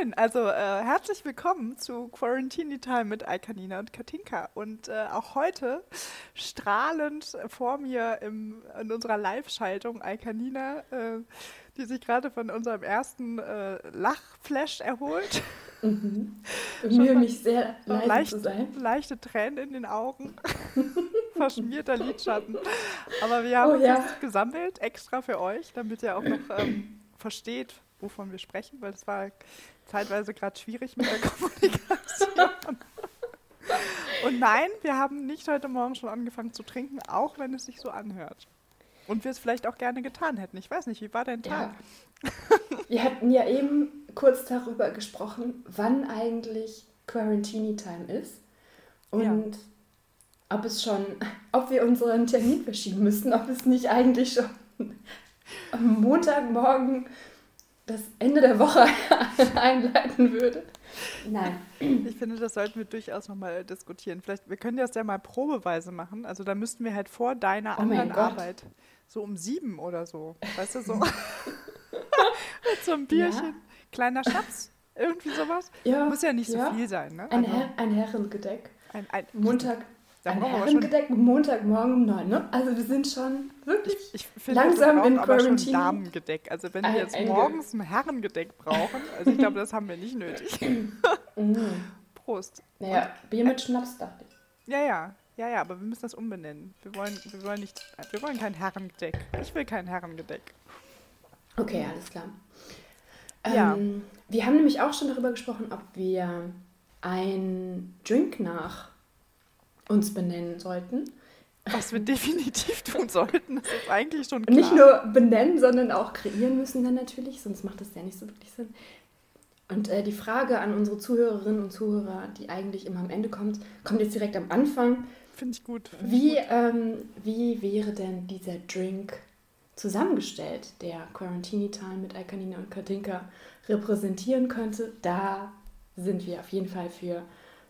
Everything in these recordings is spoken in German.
schön. Also äh, herzlich willkommen zu Quarantini Time mit Alkanina und Katinka. Und äh, auch heute strahlend vor mir im, in unserer Live-Schaltung Alkanina, äh, die sich gerade von unserem ersten äh, Lachflash erholt. Mhm. Bemühe mich sehr leise leicht, zu sein. Leichte Tränen in den Augen, verschmierter Lidschatten. Aber wir haben Oh uns ja. jetzt gesammelt, extra für euch, damit ihr auch noch ähm, versteht, wovon wir sprechen, weil es war zeitweise gerade schwierig mit der Kommunikation. Und nein, wir haben nicht heute Morgen schon angefangen zu trinken, auch wenn es sich so anhört. Und wir es vielleicht auch gerne getan hätten. Ich weiß nicht, wie war dein Tag? Ja. Wir hatten ja eben kurz darüber gesprochen, wann eigentlich Quarantini Time ist und ob es schon, ob wir unseren Termin verschieben müssen, ob es nicht eigentlich schon am Montagmorgen das Ende der Woche einleiten würde. Nein. Ich finde, das sollten wir durchaus nochmal diskutieren. Vielleicht, wir können das ja mal probeweise machen. Also da müssten wir halt vor deiner Oh anderen. Arbeit, so um sieben oder so, weißt du, so mit so einem Bierchen, Ja. kleiner Schnaps, irgendwie sowas. Ja, Muss ja nicht so ja. viel sein, ne? Ein, Also Herr, ein Herrengedeck. ein, ein, Montag, Brauchen wir aber schon- Herrengedeck Montagmorgen um neun. Ne? Also wir sind schon wirklich Ich finde, langsam wir brauchen in aber schon Quarantine. Damengedeck. Also wenn wir jetzt ein- morgens ein Herrengedeck brauchen, also ich glaube, das haben wir nicht nötig. Mm. Prost. Naja, Bier mit Schnaps dachte ich. Ja, ja, ja, ja, aber wir müssen das umbenennen. Wir wollen, wir wollen nicht, wir wollen kein Herrengedeck. Ich will kein Herrengedeck. Okay, alles klar. Ja. Ähm, wir haben nämlich auch schon darüber gesprochen, ob wir ein Drink nach uns benennen sollten. Was wir definitiv tun sollten, das ist eigentlich schon klar. Nicht nur benennen, sondern auch kreieren müssen dann natürlich, sonst macht das ja nicht so wirklich Sinn. Und äh, die Frage an unsere Zuhörerinnen und Zuhörer, die eigentlich immer am Ende kommt, kommt jetzt direkt am Anfang. Finde ich gut. Find Wie, ich gut. ähm, wie wäre denn dieser Drink zusammengestellt, der Quarantini Time mit Alkanina und Katinka repräsentieren könnte? Da sind wir auf jeden Fall für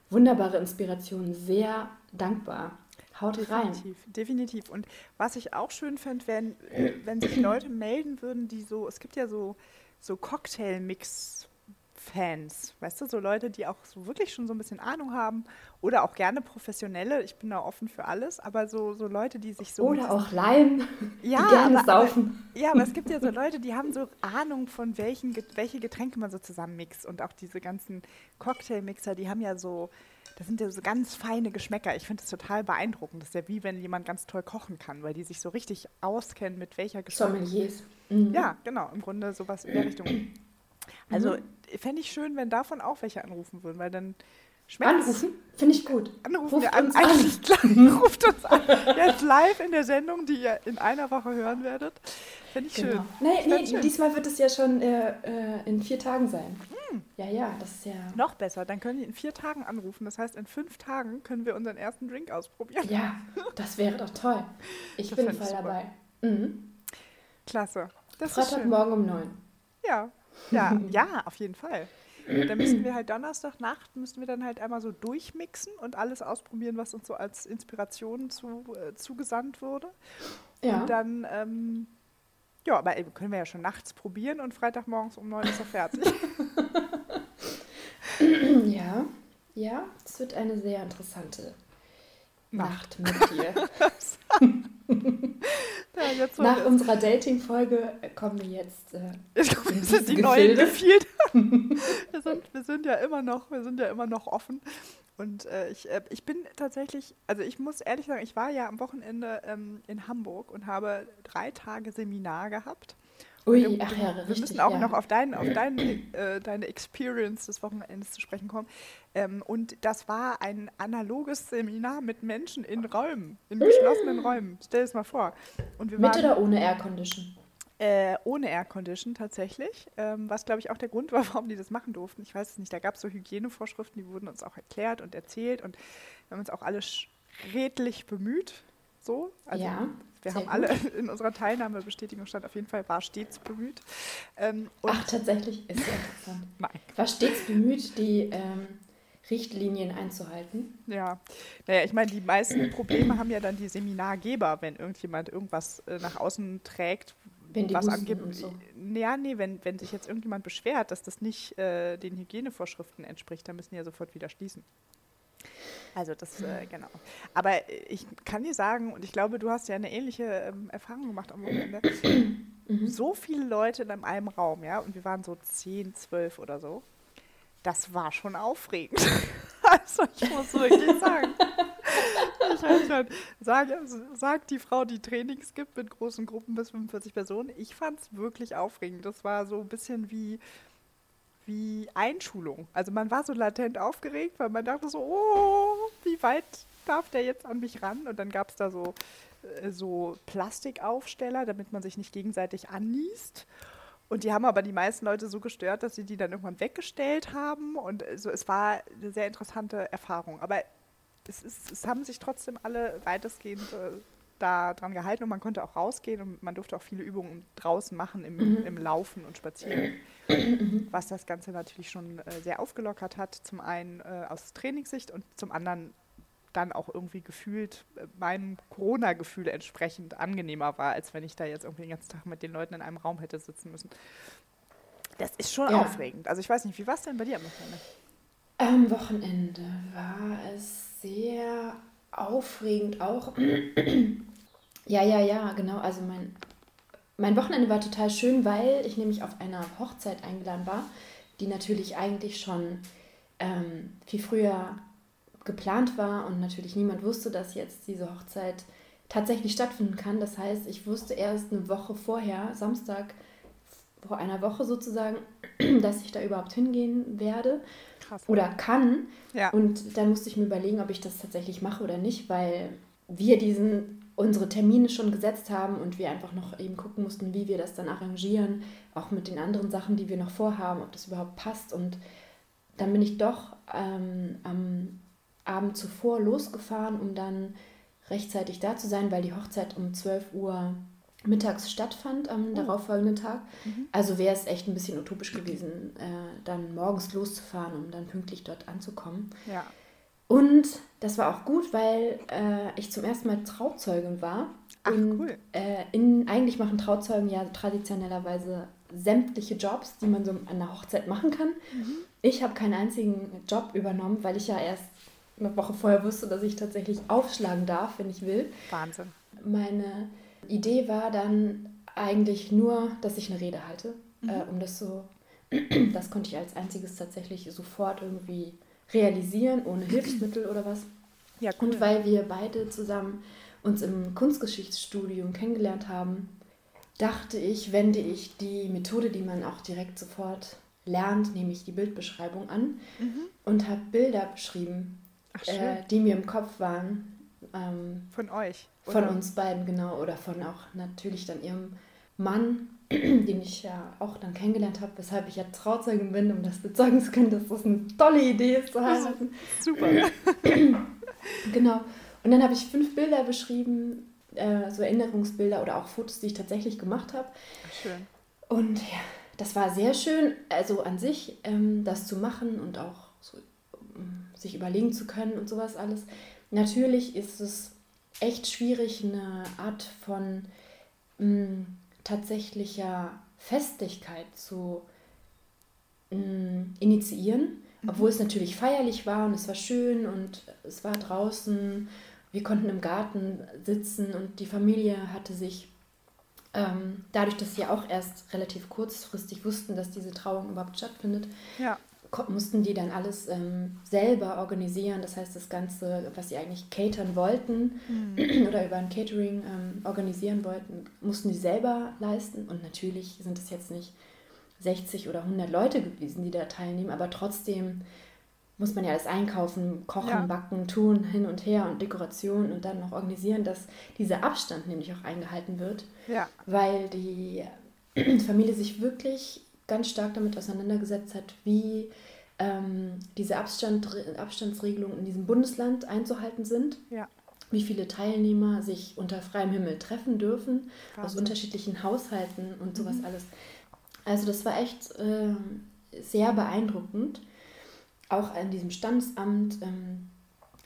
wunderbare Inspirationen sehr dankbar. Haut rein. Definitiv, definitiv. Und was ich auch schön fände, wenn, wenn sich Leute melden würden, die so, es gibt ja so, so Cocktail-Mix-Fans, weißt du, so Leute, die auch so wirklich schon so ein bisschen Ahnung haben oder auch gerne Professionelle, ich bin da offen für alles, aber so, so Leute, die sich so. Oder auch Laien, Ja, die gerne aber- aber- saufen. Ja, aber es gibt ja so Leute, die haben so Ahnung von welchen, welche Getränke man so zusammen mixt. Und auch diese ganzen Cocktailmixer, die haben ja so, das sind ja so ganz feine Geschmäcker. Ich finde das total beeindruckend. Das ist ja wie wenn jemand ganz toll kochen kann, weil die sich so richtig auskennen, mit welcher Geschmack. Sommeliers. Mhm. Ja, genau, im Grunde sowas in der Richtung. Also fände ich schön, wenn davon auch welche anrufen würden, weil dann schmeckt es- Anrufen? Finde ich gut. Anrufen Ruft wir an. uns an. Gleich, ruft uns an. Jetzt live in der Sendung, die ihr in einer Woche hören werdet. Finde ich Genau. schön. Nee, nee, schön. diesmal wird es ja schon äh, äh, in vier Tagen sein. Ja, ja, das ist ja. Noch besser, dann können die in vier Tagen anrufen. Das heißt, in fünf Tagen können wir unseren ersten Drink ausprobieren. Ja, das wäre doch toll. Ich Das bin voll super. dabei. Mhm. Klasse. Das. Freitagmorgen um neun. Ja. Ja, ja, auf jeden Fall. Dann müssten wir halt Donnerstagnacht, müssten wir dann halt einmal so durchmixen und alles ausprobieren, was uns so als Inspiration zu, äh, zugesandt wurde. Ja. Und dann, ähm, ja, aber ey, können wir ja schon nachts probieren und Freitagmorgens um neun ist er fertig. ja, ja, es wird eine sehr interessante Nacht. Nacht, mit dir. Ja, jetzt Nach unserer Dating-Folge kommen wir jetzt. Äh, das sind diese die neuen. Gefilde. wir, sind, wir sind ja immer noch, wir sind ja immer noch offen. Und äh, ich, äh, ich bin tatsächlich, also ich muss ehrlich sagen, ich war ja am Wochenende ähm, in Hamburg und habe drei Tage Seminar gehabt. ui, wir, ach ja, wir richtig. müssen auch ja. noch auf, dein, auf dein, äh, deine Experience des Wochenendes zu sprechen kommen. Ähm, und das war ein analoges Seminar mit Menschen in Räumen, in geschlossenen Räumen. Stell es mal vor. Und wir Mit waren, oder ohne Air Condition? Äh, ohne Air Condition tatsächlich, ähm, was glaube ich auch der Grund war, warum die das machen durften. Ich weiß es nicht. Da gab es so Hygienevorschriften, die wurden uns auch erklärt und erzählt und wir haben uns auch alle redlich bemüht. So, also Ja, wir haben alle in unserer Teilnahmebestätigung stand auf jeden Fall, war stets bemüht. Ähm, Ach, tatsächlich ist sehr interessant. nein, War stets bemüht, die ähm, Richtlinien einzuhalten. ja. Naja, ich meine, die meisten Probleme haben ja dann die Seminargeber, wenn irgendjemand irgendwas äh, nach außen trägt, wenn die was und so. Ja, nee, wenn, wenn sich jetzt irgendjemand beschwert, dass das nicht äh, den Hygienevorschriften entspricht, dann müssen die ja sofort wieder schließen. Also das, äh, genau. Aber ich kann dir sagen, und ich glaube, du hast ja eine ähnliche ähm, Erfahrung gemacht am Wochenende, Mhm. so viele Leute in einem Raum, ja, und wir waren so 10, 12 oder so, das war schon aufregend. also ich muss wirklich sagen. Ich weiß schon, sag, sagt die Frau, die Trainings gibt mit großen Gruppen bis 45 Personen, ich fand es wirklich aufregend. Das war so ein bisschen wie, wie Einschulung. Also man war so latent aufgeregt, weil man dachte so, oh, wie weit darf der jetzt an mich ran? Und dann gab es da so, äh, so Plastikaufsteller, damit man sich nicht gegenseitig anniest. Und die haben aber die meisten Leute so gestört, dass sie die dann irgendwann weggestellt haben. Und also es war eine sehr interessante Erfahrung. Aber es, ist, es haben sich trotzdem alle weitestgehend äh, da dran gehalten und man konnte auch rausgehen und man durfte auch viele Übungen draußen machen im, Mhm. im Laufen und Spazieren. Was das Ganze natürlich schon äh, sehr aufgelockert hat. Zum einen äh, aus Trainingssicht und zum anderen dann auch irgendwie gefühlt äh, meinem Corona-Gefühl entsprechend angenehmer war, als wenn ich da jetzt irgendwie den ganzen Tag mit den Leuten in einem Raum hätte sitzen müssen. Das ist schon Ja. aufregend. Also ich weiß nicht, wie war es denn bei dir am Wochenende? Am Wochenende war es sehr aufregend auch. ja, ja, ja, genau. Also mein, mein Wochenende war total schön, weil ich nämlich auf einer Hochzeit eingeladen war, die natürlich eigentlich schon ähm, viel früher geplant war und natürlich niemand wusste, dass jetzt diese Hochzeit tatsächlich stattfinden kann. Das heißt, ich wusste erst eine Woche vorher, Samstag vor einer Woche sozusagen, dass ich da überhaupt hingehen werde Krass. oder kann. Ja. Und dann musste ich mir überlegen, ob ich das tatsächlich mache oder nicht, weil wir diesen unsere Termine schon gesetzt haben und wir einfach noch eben gucken mussten, wie wir das dann arrangieren, auch mit den anderen Sachen, die wir noch vorhaben, ob das überhaupt passt. Und dann bin ich doch ähm, am Abend zuvor losgefahren, um dann rechtzeitig da zu sein, weil die Hochzeit um 12 Uhr mittags stattfand am darauffolgenden Tag. Also wäre es echt ein bisschen utopisch gewesen, äh, dann morgens loszufahren, um dann pünktlich dort anzukommen. ja. Und das war auch gut, weil äh, ich zum ersten Mal Trauzeugin war. Ach, und, cool. Äh, in, eigentlich machen Trauzeugen ja traditionellerweise sämtliche Jobs, die man so an einer Hochzeit machen kann. Mhm. Ich habe keinen einzigen Job übernommen, weil ich ja erst eine Woche vorher wusste, dass ich tatsächlich aufschlagen darf, wenn ich will. Wahnsinn. Meine Idee war dann eigentlich nur, dass ich eine Rede halte, Mhm. äh, um das so, das konnte ich als einziges tatsächlich sofort irgendwie realisieren, ohne Hilfsmittel oder was. Ja, cool. Und weil wir beide zusammen uns im Kunstgeschichtsstudium kennengelernt haben, dachte ich, wende ich die Methode, die man auch direkt sofort lernt, nämlich die Bildbeschreibung an und habe Bilder beschrieben, Mhm. Ach, äh, die mir im Kopf waren. Ähm, Von euch. von oder? uns beiden, genau. Oder von auch natürlich dann ihrem Mann, den ich ja auch dann kennengelernt habe, weshalb ich ja Trauzeugin bin, um das bezeugen zu können, dass das eine tolle Idee ist zu heiraten. Super. Genau. Und dann habe ich fünf Bilder beschrieben, äh, so Erinnerungsbilder oder auch Fotos, die ich tatsächlich gemacht habe. Schön. Und ja, das war sehr schön, also an sich, ähm, das zu machen und auch so, ähm, sich überlegen zu können und sowas alles. Natürlich ist es echt schwierig, eine Art von mh, tatsächlicher Festigkeit zu mh, initiieren, obwohl es natürlich feierlich war und es war schön und es war draußen. Wir konnten im Garten sitzen und die Familie hatte sich ähm, dadurch, dass sie auch erst relativ kurzfristig wussten, dass diese Trauung überhaupt stattfindet, Ja. Mussten die dann alles ähm, selber organisieren. Das heißt, das Ganze, was sie eigentlich catern wollten oder über ein Catering ähm, organisieren wollten, mussten die selber leisten. Und natürlich sind es jetzt nicht 60 oder 100 Leute gewesen, die da teilnehmen, aber trotzdem muss man ja alles einkaufen, kochen, Ja. backen, tun, hin und her und Dekoration und dann noch organisieren, dass dieser Abstand nämlich auch eingehalten wird Ja. weil die Familie sich wirklich ganz stark damit auseinandergesetzt hat, wie ähm, diese Abstand, Abstandsregelungen in diesem Bundesland einzuhalten sind, Ja. wie viele Teilnehmer sich unter freiem Himmel treffen dürfen, aus Wahnsinn. unterschiedlichen Haushalten und sowas alles. Also das war echt ähm, sehr beeindruckend. Auch an diesem Standesamt ähm,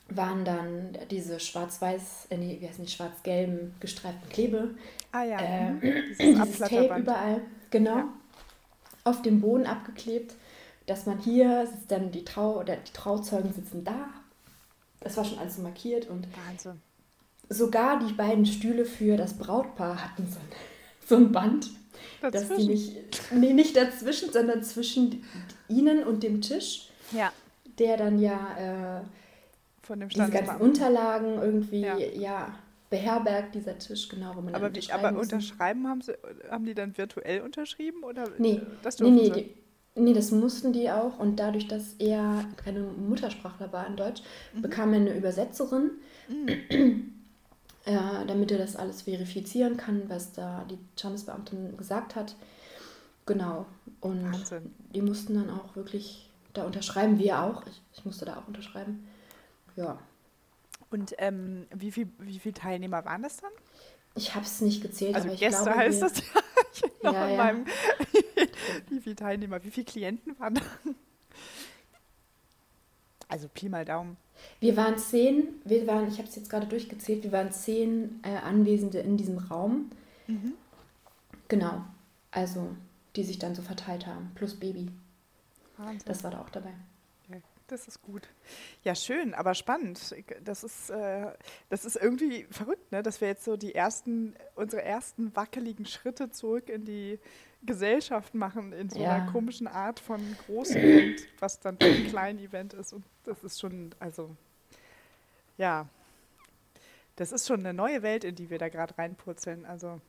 waren dann diese schwarz-weiß, äh, nee, wie heißen die, schwarz-gelben gestreiften Klebe. Ah ja, Äh, mhm. dieses Tape Abflatterband. überall, genau, Ja. Auf dem Boden abgeklebt, dass man hier sitzt dann die Trau oder die Trauzeugen sitzen da. Das war schon alles so markiert und Wahnsinn. sogar die beiden Stühle für das Brautpaar hatten so ein, so ein Band, dass die Dazwischen. nicht, nee, nicht dazwischen, sondern zwischen ihnen und dem Tisch, Ja, der dann ja äh, von dem diese ganzen. Unterlagen irgendwie Ja. ja. Beherbergt, dieser Tisch, genau, wo man Aber, dann wie, unterschreiben aber muss. unterschreiben haben sie, haben die dann virtuell unterschrieben oder Nee, das Nee, nee, die, nee, das mussten die auch. Und dadurch, dass er keine Muttersprachler war in Deutsch, Mhm. bekam er eine Übersetzerin, äh, damit er das alles verifizieren kann, was da die Standesbeamtin gesagt hat. Genau. Und Wahnsinn. die mussten dann auch wirklich da unterschreiben, wir auch. Ich, ich musste da auch unterschreiben. Ja. Und ähm, wie viele wie viel Teilnehmer waren das dann? Ich habe es nicht gezählt, Also aber ich Gäste glaube, heißt das ja. Ich noch Ja, in ja. meinem wie viele Teilnehmer, wie viele Klienten waren da? Also Pi mal Daumen. Wir waren zehn, wir waren, ich habe es jetzt gerade durchgezählt, wir waren zehn äh, Anwesende in diesem Raum. Mhm. Genau. Also, die sich dann so verteilt haben. Plus Baby. Wahnsinn. Das war da auch dabei. Das ist gut. Ja, schön, aber spannend. Das ist, äh, das ist irgendwie verrückt, ne? dass wir jetzt so die ersten, unsere ersten wackeligen Schritte zurück in die Gesellschaft machen, in so Ja. einer komischen Art von Groß-Event, was dann ein Klein-Event ist. Und das ist schon, also, ja, das ist schon eine neue Welt, in die wir da gerade reinpurzeln. Also,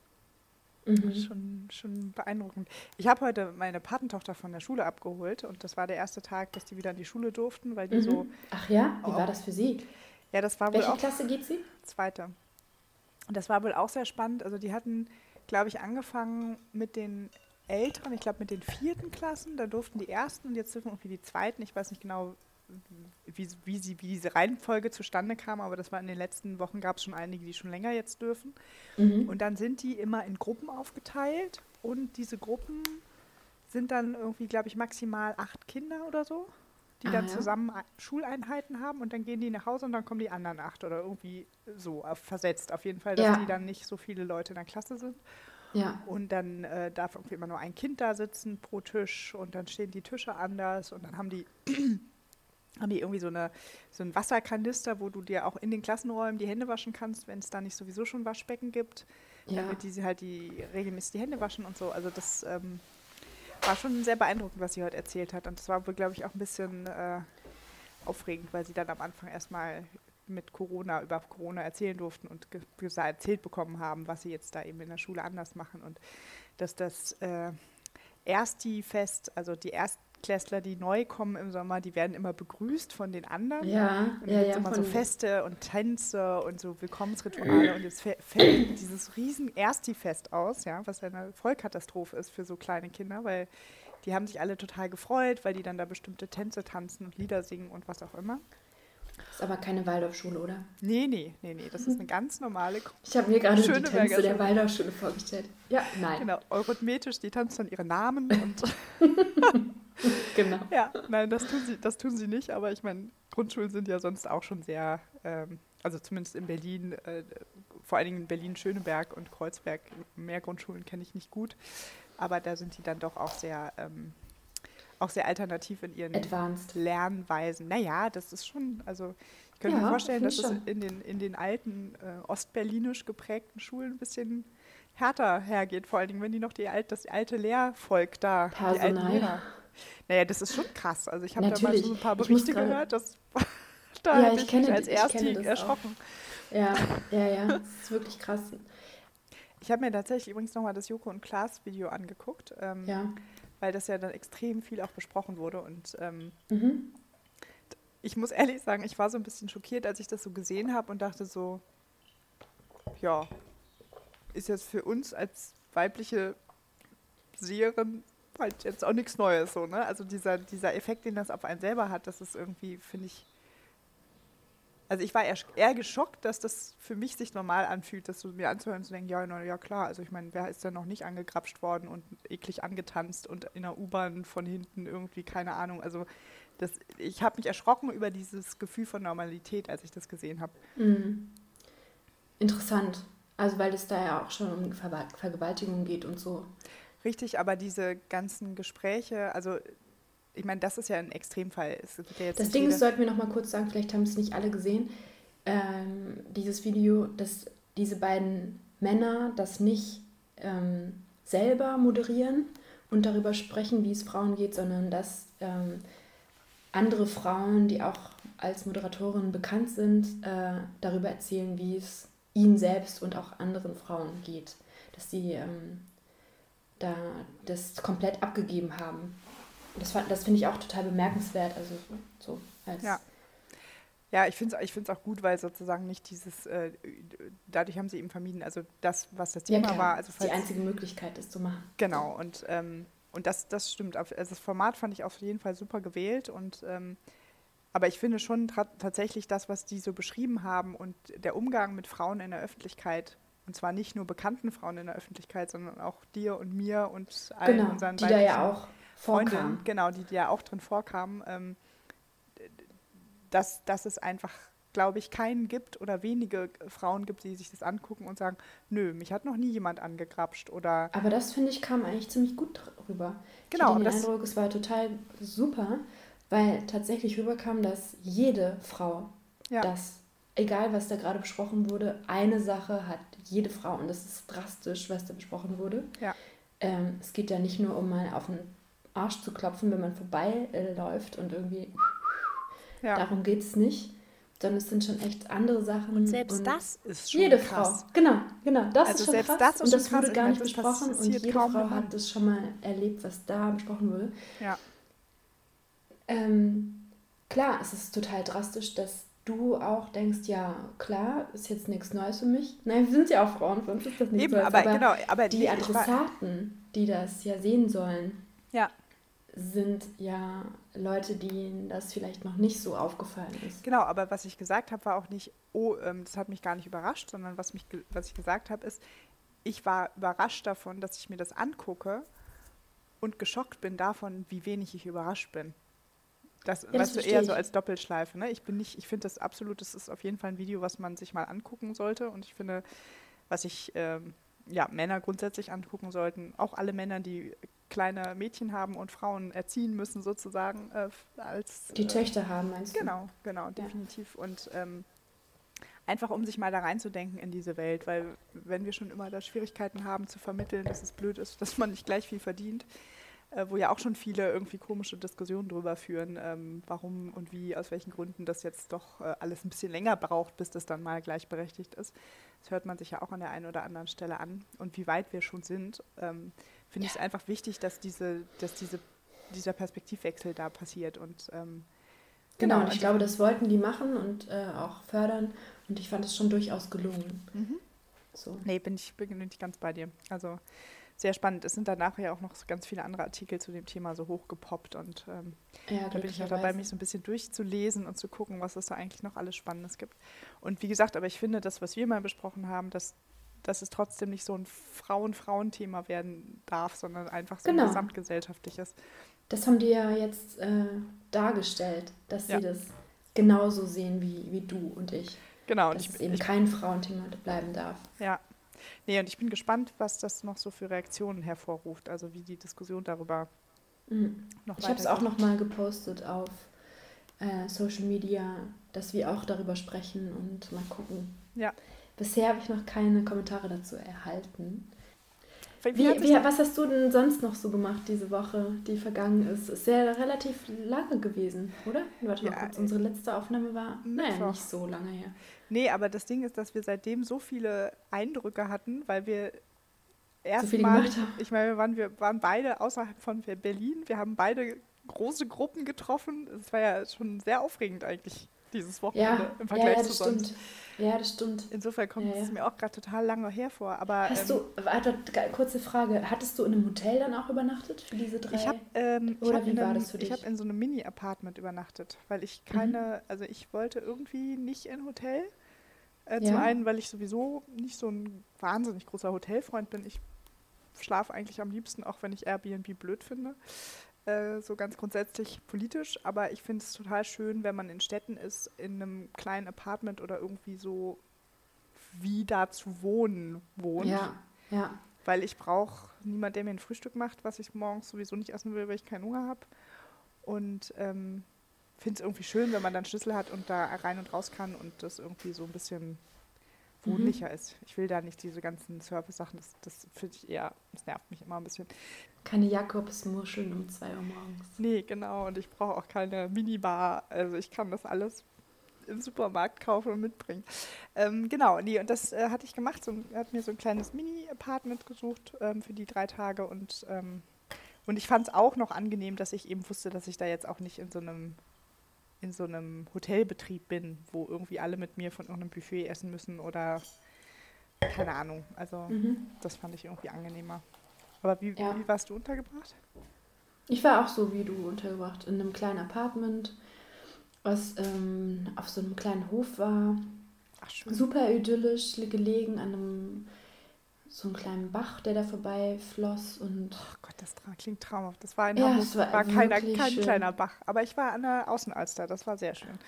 Mhm. Schon, schon beeindruckend. Ich habe heute meine Patentochter von der Schule abgeholt und das war der erste Tag, dass die wieder in die Schule durften, weil die Mhm. so, Ach ja, wie war das für Sie? ja, das war wohl Welche auch Klasse geht sie? zweite. Und das war wohl auch sehr spannend. Also die hatten, glaube ich, angefangen mit den Älteren, ich glaube mit den vierten Klassen, da durften die ersten und jetzt dürfen irgendwie die zweiten. Ich weiß nicht genau, wie, wie, sie, wie diese Reihenfolge zustande kam, aber das war in den letzten Wochen gab es schon einige, die schon länger jetzt dürfen. Mhm. Und dann sind die immer in Gruppen aufgeteilt und diese Gruppen sind dann irgendwie, glaube ich, maximal acht Kinder oder so, die Ah, dann ja. zusammen Ei- Schuleinheiten haben und dann gehen die nach Hause und dann kommen die anderen acht oder irgendwie so auf, versetzt. Auf jeden Fall, dass Ja. die dann nicht so viele Leute in der Klasse sind. Ja. Und dann äh, darf irgendwie immer nur ein Kind da sitzen pro Tisch und dann stehen die Tische anders und dann haben die, haben die irgendwie so, eine, so einen Wasserkanister, wo du dir auch in den Klassenräumen die Hände waschen kannst, wenn es da nicht sowieso schon Waschbecken gibt, Ja. damit die sie halt die regelmäßig die Hände waschen und so. Also das ähm, war schon sehr beeindruckend, was sie heute erzählt hat. Und das war wohl, glaube ich, auch ein bisschen äh, aufregend, weil sie dann am Anfang erstmal mit Corona, über Corona erzählen durften und ge erzählt bekommen haben, was sie jetzt da eben in der Schule anders machen und dass das äh, Ersti-Fest, also die Erstklässler, die neu kommen im Sommer, die werden immer begrüßt von den anderen. Ja, Und dann ja, ja. immer so Feste und Tänze und so Willkommensrituale. Und jetzt fä- fällt dieses riesen Ersti-Fest aus, ja, was ja eine Vollkatastrophe ist für so kleine Kinder, weil die haben sich alle total gefreut, weil die dann da bestimmte Tänze tanzen und Lieder singen und was auch immer. Ist aber keine Waldorfschule, oder? Nee, nee, nee, nee, das ist eine ganz normale, Ich habe mir gerade die Tänze der Schule. Waldorfschule vorgestellt. Ja, nein. genau, eurhythmetisch, die tanzen dann ihre Namen und Genau. Ja, nein, das tun sie, das tun sie nicht, aber ich meine, Grundschulen sind ja sonst auch schon sehr, ähm, also zumindest in Berlin, äh, vor allen Dingen in Berlin-Schöneberg und Kreuzberg, mehr Grundschulen kenne ich nicht gut, aber da sind die dann doch auch sehr, ähm, auch sehr alternativ in ihren Advanced. Lernweisen. Naja, das ist schon, also ich könnte mir Ja, vorstellen, finde dass es in den, in den alten äh, ostberlinisch geprägten Schulen ein bisschen härter hergeht, vor allen Dingen, wenn die noch die alt, das alte Lehrvolk da, die alten Personal. Lehrer. Naja, das ist schon krass. Also ich habe da mal so ein paar Berichte gehört, das da Ja, ich kenne als Ersti das auch. erschrocken. Ja, ja, ja. Das ist wirklich krass. Ich habe mir tatsächlich übrigens nochmal das Joko und Klaas Video angeguckt, ähm, Ja. weil das ja dann extrem viel auch besprochen wurde und ähm, Mhm. ich muss ehrlich sagen, ich war so ein bisschen schockiert, als ich das so gesehen habe und dachte so, ja, ist jetzt für uns als weibliche Seherin halt jetzt auch nichts Neues so, ne? Also dieser, dieser Effekt, den das auf einen selber hat, das ist irgendwie, finde ich, also ich war eher, eher geschockt, dass das für mich sich normal anfühlt, das so mir anzuhören und zu denken, ja, na, ja klar, also ich meine, wer ist denn noch nicht angegrapscht worden und eklig angetanzt und in der U-Bahn von hinten irgendwie, keine Ahnung, also das, ich habe mich erschrocken über dieses Gefühl von Normalität, als ich das gesehen habe. Mhm. Interessant. Also weil es da ja auch schon um Ver Vergewaltigung geht und so. Richtig, aber diese ganzen Gespräche, also ich meine, das ist ja ein Extremfall. Ja das Ding ist, sollten wir noch mal kurz sagen, vielleicht haben es nicht alle gesehen, ähm, dieses Video, dass diese beiden Männer das nicht ähm, selber moderieren und darüber sprechen, wie es Frauen geht, sondern dass ähm, andere Frauen, die auch als Moderatorin bekannt sind, äh, darüber erzählen, wie es ihnen selbst und auch anderen Frauen geht. Dass sie ähm, da das komplett abgegeben haben. Das, das finde ich auch total bemerkenswert. Also so als ja. Ja, ich finde es ich find's auch gut, weil sozusagen nicht dieses, äh, dadurch haben sie eben vermieden, also das, was das Thema ja, war. Also die einzige Möglichkeit, das zu machen. Genau, und, ähm, und das, das stimmt. Also das Format fand ich auf jeden Fall super gewählt und ähm, aber ich finde schon tatsächlich das, was die so beschrieben haben und der Umgang mit Frauen in der Öffentlichkeit, und zwar nicht nur bekannten Frauen in der Öffentlichkeit, sondern auch dir und mir und allen genau, unseren die da ja auch Freundinnen, genau, die, die ja auch drin vorkamen, ähm, dass, dass es einfach, glaube ich, keinen gibt oder wenige Frauen gibt, die sich das angucken und sagen, nö, mich hat noch nie jemand angegrapscht oder. Aber das finde ich kam eigentlich ziemlich gut rüber. Genau. Ich hatte den Eindruck, es war total super, weil tatsächlich rüberkam, dass jede Frau ja. das, egal was da gerade besprochen wurde, eine Sache hat jede Frau und das ist drastisch, was da besprochen wurde. Ja. Ähm, es geht ja nicht nur um mal auf den Arsch zu klopfen, wenn man vorbeiläuft und irgendwie. Ja. Darum geht es nicht. Sondern es sind schon echt andere Sachen. Und selbst und das ist schon Jede krass. Frau, genau, genau. Das also ist schon selbst krass. Das ist und das wurde gar nicht besprochen. Und jede Frau hat das schon mal erlebt, was da besprochen wurde. Ja. Ähm, klar, es ist total drastisch, dass du auch denkst, ja, klar, ist jetzt nichts Neues für mich. Nein, wir sind ja auch Frauen, für uns ist das nichts Eben, Neues. Aber, aber, genau, aber die Adressaten, die das ja sehen sollen, ja. sind ja Leute, denen das vielleicht noch nicht so aufgefallen ist. Genau, aber was ich gesagt habe, war auch nicht, oh, ähm, das hat mich gar nicht überrascht, sondern was, mich, was ich gesagt habe, ist, ich war überrascht davon, dass ich mir das angucke und geschockt bin davon, wie wenig ich überrascht bin. Das, ja, weißt du, eher ich. so als Doppelschleife. Ne? Ich bin nicht, ich finde das absolut, das ist auf jeden Fall ein Video, was man sich mal angucken sollte. Und ich finde, was ich ähm, ja, Männer grundsätzlich angucken sollten, auch alle Männer, die kleine Mädchen haben und Frauen erziehen müssen, sozusagen äh, als. Die äh, Töchter haben, meinst du? Genau, genau, definitiv. Ja. Und ähm, einfach um sich mal da reinzudenken in diese Welt, weil wenn wir schon immer da Schwierigkeiten haben zu vermitteln, dass es blöd ist, dass man nicht gleich viel verdient, äh, wo ja auch schon viele irgendwie komische Diskussionen drüber führen, ähm, warum und wie, aus welchen Gründen das jetzt doch äh, alles ein bisschen länger braucht, bis das dann mal gleichberechtigt ist. Das hört man sich ja auch an der einen oder anderen Stelle an. Und wie weit wir schon sind, ähm, finde ja. ich es einfach wichtig, dass, diese, dass diese, dieser Perspektivwechsel da passiert. Und, ähm, genau, und ich glaube, das wollten die machen und äh, auch fördern. Und ich fand es schon durchaus gelungen. Mhm. So. Nee, bin ich, bin ich ganz bei dir. Also sehr spannend. Es sind danach ja auch noch ganz viele andere Artikel zu dem Thema so hochgepoppt und ähm, ja, da bin ich auch dabei, mich so ein bisschen durchzulesen und zu gucken, was es da eigentlich noch alles Spannendes gibt. Und wie gesagt, aber ich finde, das, was wir mal besprochen haben, dass, dass es trotzdem nicht so ein Frauen-Frauen-Thema werden darf, sondern einfach so genau. ein gesamtgesellschaftliches. Das haben die ja jetzt äh, dargestellt, dass ja. sie das genauso sehen wie, wie du und ich. Genau. Dass und ich, es eben ich, kein Frauenthema bleiben darf. Ja, Nee, und ich bin gespannt, was das noch so für Reaktionen hervorruft, also wie die Diskussion darüber mhm. noch Ich habe es auch noch mal gepostet auf äh, Social Media, dass wir auch darüber sprechen und mal gucken. Ja. Bisher habe ich noch keine Kommentare dazu erhalten. Wie, wie, was hast du denn sonst noch so gemacht diese Woche, die vergangen ist? Ist ja relativ lange gewesen, oder? Warte ja, mal kurz, unsere letzte Aufnahme war naja, nicht so lange her. Nee, aber das Ding ist, dass wir seitdem so viele Eindrücke hatten, weil wir erstmal, so ich meine, wir waren, wir waren beide außerhalb von Berlin, wir haben beide große Gruppen getroffen. Es war ja schon sehr aufregend eigentlich dieses Wochenende ja, im Vergleich ja, zu sonst. Stimmt. Ja, das stimmt. Insofern kommt es mir auch gerade total lange hervor. Aber, Hast ähm, du, warte, kurze Frage, hattest du in einem Hotel dann auch übernachtet für diese drei? Ich habe ähm, Oder hab wie war einem, das für dich? Ich habe in so einem Mini-Apartment übernachtet, weil ich keine, mhm. also ich wollte irgendwie nicht in Hotel. Äh. Zum einen, weil ich sowieso nicht so ein wahnsinnig großer Hotelfreund bin. Ich schlafe eigentlich am liebsten, auch wenn ich Airbnb blöd finde. Äh, so ganz grundsätzlich politisch, aber ich finde es total schön, wenn man in Städten ist, in einem kleinen Apartment oder irgendwie so wie da zu wohnen wohnt. Ja, ja. Weil ich brauche niemanden, der mir ein Frühstück macht, was ich morgens sowieso nicht essen will, weil ich keinen Hunger habe. Und ähm, finde es irgendwie schön, wenn man dann Schlüssel hat und da rein und raus kann und das irgendwie so ein bisschen wohnlicher mhm. ist. Ich will da nicht diese ganzen Service-Sachen, das, das finde ich eher, das nervt mich immer ein bisschen. Keine Jakobsmuscheln um 2 Uhr morgens. Nee, genau. Und ich brauche auch keine Minibar. Also ich kann das alles im Supermarkt kaufen und mitbringen. Ähm, genau, nee, und das äh, hatte ich gemacht. So, hat mir so ein kleines Mini-Apartment gesucht ähm, für die drei Tage und ähm, und ich fand es auch noch angenehm, dass ich eben wusste, dass ich da jetzt auch nicht in so einem in so einem Hotelbetrieb bin, wo irgendwie alle mit mir von irgendeinem Buffet essen müssen oder keine Ahnung. Also mhm. das fand ich irgendwie angenehmer. Aber wie, ja. wie warst du untergebracht? Ich war auch so wie du untergebracht, in einem kleinen Apartment, was ähm, auf so einem kleinen Hof war. Ach. Super idyllisch gelegen an einem so einen kleinen Bach, der da vorbei floss und. Oh Gott, das klingt traumhaft. Das war in ja, Hamburg, war, war keiner, kein schön. kleiner Bach. Aber ich war an der Außenalster, das war sehr schön.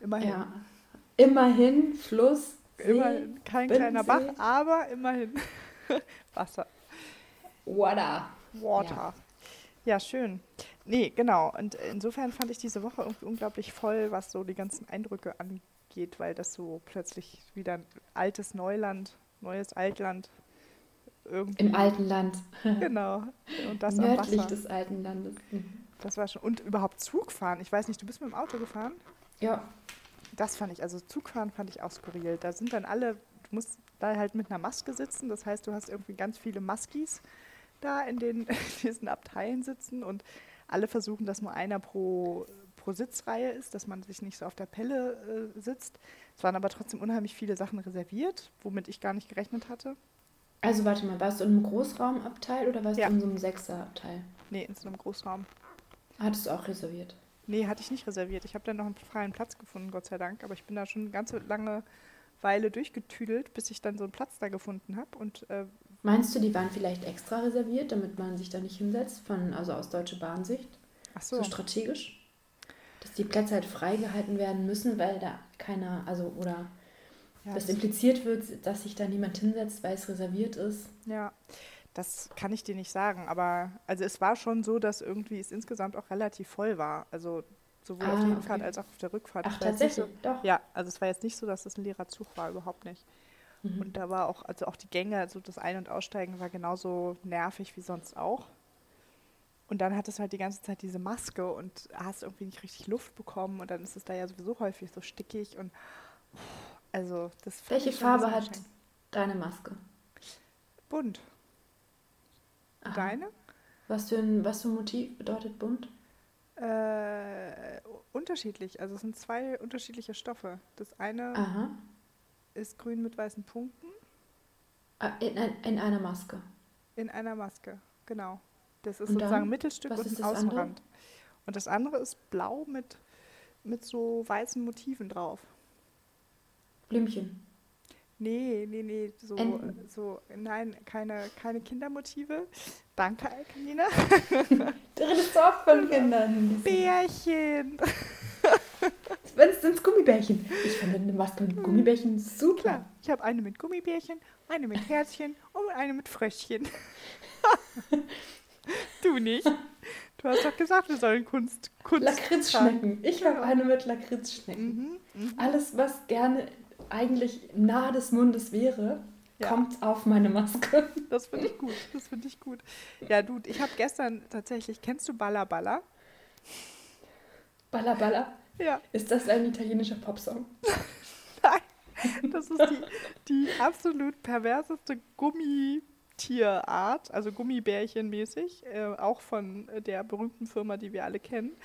Immerhin. Ja. Immerhin Fluss. See, immerhin kein Binnensee. kleiner Bach, aber immerhin Wasser. Water. Water. Ja. ja, schön. Nee, genau. Und insofern fand ich diese Woche irgendwie unglaublich voll, was so die ganzen Eindrücke angeht, weil das so plötzlich wieder ein altes Neuland, neues Altland irgendwie. Im alten Land. Genau. Und das Nördlich des alten Landes. Mhm. Das war schon. Und überhaupt Zugfahren. Ich weiß nicht, du bist mit dem Auto gefahren? Ja. Das fand ich, also Zugfahren fand ich auch skurril. Da sind dann alle, du musst da halt mit einer Maske sitzen. Das heißt, du hast irgendwie ganz viele Maskis da in, den, in diesen Abteilen sitzen und alle versuchen, dass nur einer pro, pro Sitzreihe ist, dass man sich nicht so auf der Pelle äh, sitzt. Es waren aber trotzdem unheimlich viele Sachen reserviert, womit ich gar nicht gerechnet hatte. Also warte mal, warst du in einem Großraumabteil oder warst ja. du in so einem Sechserabteil? Nee, in so einem Großraum. Hattest du auch reserviert? Nee, hatte ich nicht reserviert. Ich habe dann noch einen freien Platz gefunden, Gott sei Dank. Aber ich bin da schon eine ganze lange Weile durchgetüdelt, bis ich dann so einen Platz da gefunden habe. Und äh, Meinst du, die waren vielleicht extra reserviert, damit man sich da nicht hinsetzt, von, also aus Deutsche Bahnsicht? Ach so. So strategisch? Dass die Plätze halt freigehalten werden müssen, weil da keiner, also oder ja, dass das impliziert wird, dass sich da niemand hinsetzt, weil es reserviert ist. Ja, das kann ich dir nicht sagen. Aber also es war schon so, dass irgendwie es insgesamt auch relativ voll war. Also sowohl ah, auf der Hinfahrt okay. als auch auf der Rückfahrt. Ach, tatsächlich? So, Doch. Ja, also es war jetzt nicht so, dass das ein leerer Zug war, überhaupt nicht. Mhm. Und da war auch, also auch die Gänge, also das Ein- und Aussteigen war genauso nervig wie sonst auch. Und dann hat es halt die ganze Zeit diese Maske und hast irgendwie nicht richtig Luft bekommen und dann ist es da ja sowieso häufig so stickig und also das Welche Farbe hat deine Maske? Bunt. Aha. Deine? Was für, ein, was für ein Motiv bedeutet bunt? Äh, unterschiedlich. Also es sind zwei unterschiedliche Stoffe. Das eine Aha. ist grün mit weißen Punkten. Ah, in, in, einer Maske. In einer Maske, genau. Das ist und sozusagen ein Mittelstück und ein Außenrand. Andere? Und das andere ist blau mit, mit so weißen Motiven drauf. Blümchen. Nee, nee, nee, so, so nein, keine, keine Kindermotive. Danke, Alkanina. du redest so oft von Kindern. Bärchen. Wenn es sind Gummibärchen. Ich finde eine Maske mit Gummibärchen super. Klar, ich habe eine mit Gummibärchen, eine mit Herzchen und eine mit Fröschchen. du nicht. Du hast doch gesagt, wir sollen Kunst. Kunst Lakritzschnecken. Ich habe eine mit Lakritzschnecken. Mhm, mh. Alles, was gerne eigentlich nahe des Mundes wäre, ja. kommt auf meine Maske. Das finde ich gut. Das finde ich gut. Ja, du, ich habe gestern tatsächlich, kennst du Balla Balla? Balla Balla? Ja. Ist das ein italienischer Popsong? Nein, das ist die, die absolut perverseste Gummitierart, also Gummibärchenmäßig, äh, auch von der berühmten Firma, die wir alle kennen.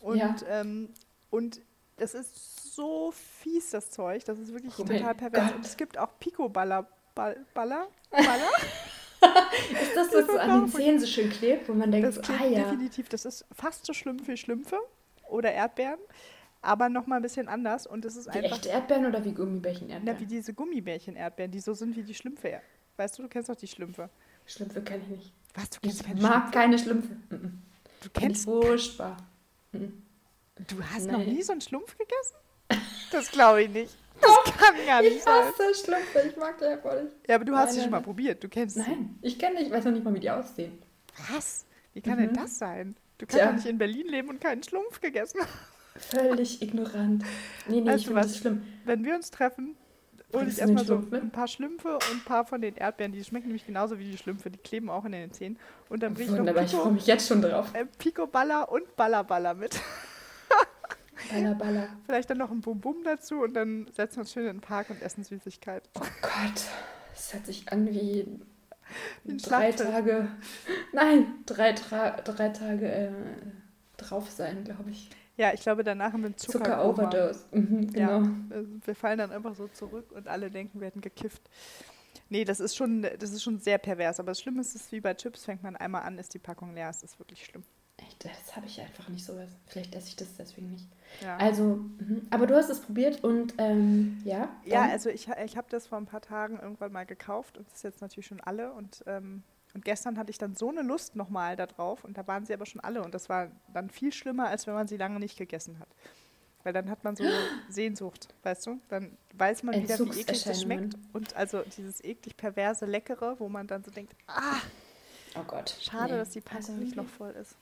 Und, ja. ähm, und das ist so fies, das Zeug. Das ist wirklich oh total pervers. Und es gibt auch Pico-Baller. Baller? Baller? ist das, was so an den Zähnen so schön klebt, wo man denkt, das klebt ah ja. Definitiv. Das ist fast so schlimm wie Schlümpfe oder Erdbeeren, aber nochmal ein bisschen anders. Und es ist wie einfach. echte Erdbeeren oder wie Gummibärchen-Erdbeeren? Na, wie diese Gummibärchen-Erdbeeren, die so sind wie die Schlümpfe. Weißt du, du kennst doch die Schlümpfe. Schlümpfe kenne ich nicht. Was, du kennst ich mag Schlümpfe? keine Schlümpfe. Du kennst furchtbar. Hm. Du hast nee. noch nie so einen Schlumpf gegessen? Das glaube ich nicht. Das Doch, kann gar nicht ich sein. Ich hasse Schlümpfe, ich mag die einfach nicht. Ja, aber du hast sie schon mal probiert, du kennst sie. Nein, ich kenne nicht, ich weiß noch nicht mal, wie die aussehen. Was? Wie kann mhm. denn das sein? Du kannst ja. doch nicht in Berlin leben und keinen Schlumpf gegessen haben. Völlig ignorant. Nee, nee, weißt ich finde das schlimm. Wenn wir uns treffen, hole ich erstmal so ein paar Schlümpfe und ein paar von den Erdbeeren. Die schmecken nämlich genauso wie die Schlümpfe. Die kleben auch in den Zähnen. Und dann bringe ich noch Pico, ich freue mich jetzt schon drauf. Äh, Pico Baller und Baller Baller mit. Baller Baller. Vielleicht dann noch ein Bum Bum dazu und dann setzen wir uns schön in den Park und essen Süßigkeiten. Oh Gott, das hört sich an wie drei Tage. Nein, drei, Tra drei Tage äh, drauf sein, glaube ich. Ja, ich glaube, danach haben wir einen Zucker. Zucker-Overdose. Mhm, genau. Ja, wir fallen dann einfach so zurück und alle denken, wir hätten gekifft. Nee, das ist schon, das ist schon sehr pervers. Aber das Schlimme ist, ist wie bei Chips, fängt man einmal an, ist die Packung leer. Es ist wirklich schlimm. Echt, das habe ich einfach nicht so. Vielleicht esse ich das deswegen nicht. Ja. Also, mh. aber du hast es probiert und ähm, ja. Dann? Ja, also ich, ich habe das vor ein paar Tagen irgendwann mal gekauft und das ist jetzt natürlich schon alle und ähm, und gestern hatte ich dann so eine Lust nochmal da drauf und da waren sie aber schon alle und das war dann viel schlimmer, als wenn man sie lange nicht gegessen hat. Weil dann hat man so Sehnsucht, weißt du? Dann weiß man wieder, wie eklig das schmeckt. Und also dieses eklig perverse Leckere, wo man dann so denkt, ah, oh Gott. Schade, nee. dass die Packung also, nicht noch voll ist.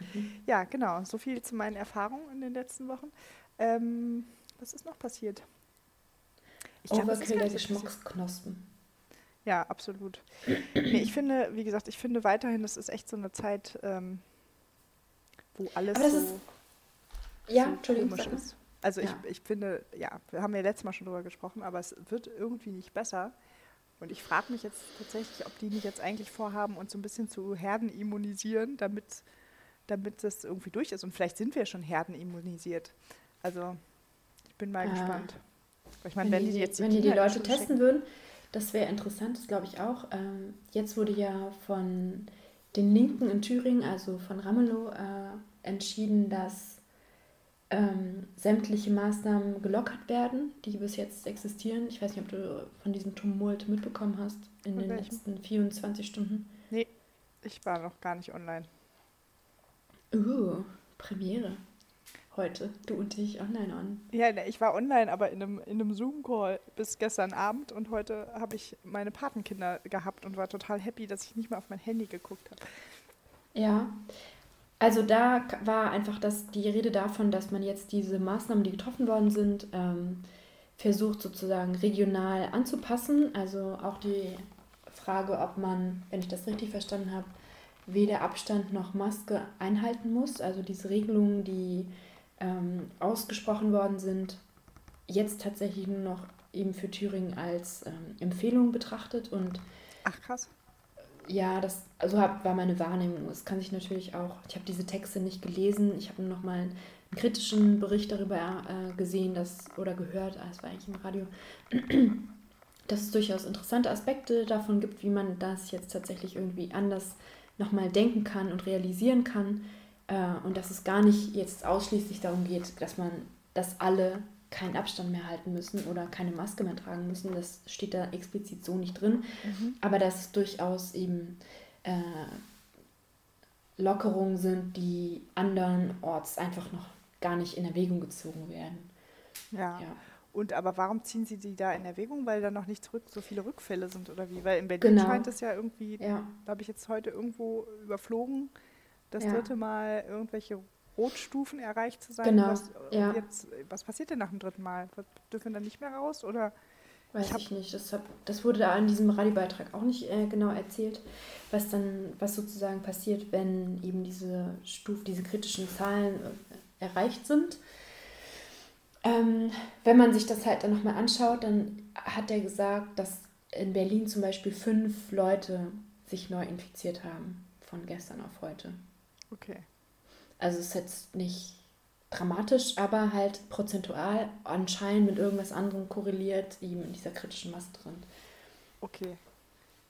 Mhm. Ja, genau. So viel zu meinen Erfahrungen in den letzten Wochen. Ähm, was ist noch passiert? Ich Overkill der Geschmacksknospen. Ja, absolut. nee, ich finde, wie gesagt, ich finde weiterhin, das ist echt so eine Zeit, ähm, wo alles so, ist, ja, so komisch ist. Also ja. ich, ich finde, ja, wir haben ja letztes Mal schon drüber gesprochen, aber es wird irgendwie nicht besser. Und ich frage mich jetzt tatsächlich, ob die nicht jetzt eigentlich vorhaben, uns so ein bisschen zu Herden immunisieren, damit, damit das irgendwie durch ist. Und vielleicht sind wir schon Herden immunisiert. Also ich bin mal äh, gespannt. Ich meine, wenn, wenn die, jetzt die wenn die, die Leute testen würden, das wäre interessant, das glaube ich auch. Ähm, jetzt wurde ja von den Linken in Thüringen, also von Ramelow, äh, entschieden, dass ähm, sämtliche Maßnahmen gelockert werden, die bis jetzt existieren. Ich weiß nicht, ob du von diesem Tumult mitbekommen hast in den letzten 24 Stunden. Nee, ich war noch gar nicht online. Uh, Premiere heute, du und ich, online on. Ja, ne, ich war online, aber in einem, in einem Zoom-Call bis gestern Abend und heute habe ich meine Patenkinder gehabt und war total happy, dass ich nicht mehr auf mein Handy geguckt habe. Ja, also da war einfach das, die Rede davon, dass man jetzt diese Maßnahmen, die getroffen worden sind, ähm, versucht sozusagen regional anzupassen. Also auch die Frage, ob man, wenn ich das richtig verstanden habe, weder Abstand noch Maske einhalten muss. Also diese Regelungen, die ähm, ausgesprochen worden sind, jetzt tatsächlich nur noch eben für Thüringen als ähm, Empfehlung betrachtet. Und ach krass. ja das also hab, war meine Wahrnehmung. Es kann sich natürlich auch ich habe diese Texte nicht gelesen. Ich habe nur noch mal einen kritischen Bericht darüber äh, gesehen dass oder gehört. Ah, es war eigentlich im Radio. Dass es durchaus interessante Aspekte davon gibt wie man das jetzt tatsächlich irgendwie anders noch mal denken kann und realisieren kann äh, und dass es gar nicht jetzt ausschließlich darum geht, dass man, dass alle keinen Abstand mehr halten müssen oder keine Maske mehr tragen müssen. Das steht da explizit so nicht drin. Mhm. Aber dass es durchaus eben äh, Lockerungen sind, die andernorts einfach noch gar nicht in Erwägung gezogen werden. Ja. ja. Und aber warum ziehen Sie die da in Erwägung? Weil da noch nicht zurück so viele Rückfälle sind oder wie? Weil in Berlin genau. scheint es ja irgendwie, ja. da habe ich jetzt heute irgendwo überflogen, das ja. dritte Mal irgendwelche Rotstufen erreicht zu sein. Genau. Was, ja. jetzt, was passiert denn nach dem dritten Mal? Dürfen wir dann nicht mehr raus? Oder Weiß ich, ich nicht. Das, hab, das, wurde da in diesem Radiobeitrag auch nicht äh, genau erzählt, was dann, was sozusagen passiert, wenn eben diese Stufen, diese kritischen Zahlen äh, erreicht sind. Ähm, wenn man sich das halt dann nochmal anschaut, dann hat er gesagt, dass in Berlin zum Beispiel fünf Leute sich neu infiziert haben von gestern auf heute. Okay. Also es ist jetzt nicht dramatisch, aber halt prozentual anscheinend mit irgendwas anderem korreliert, eben in dieser kritischen Masse drin. Okay.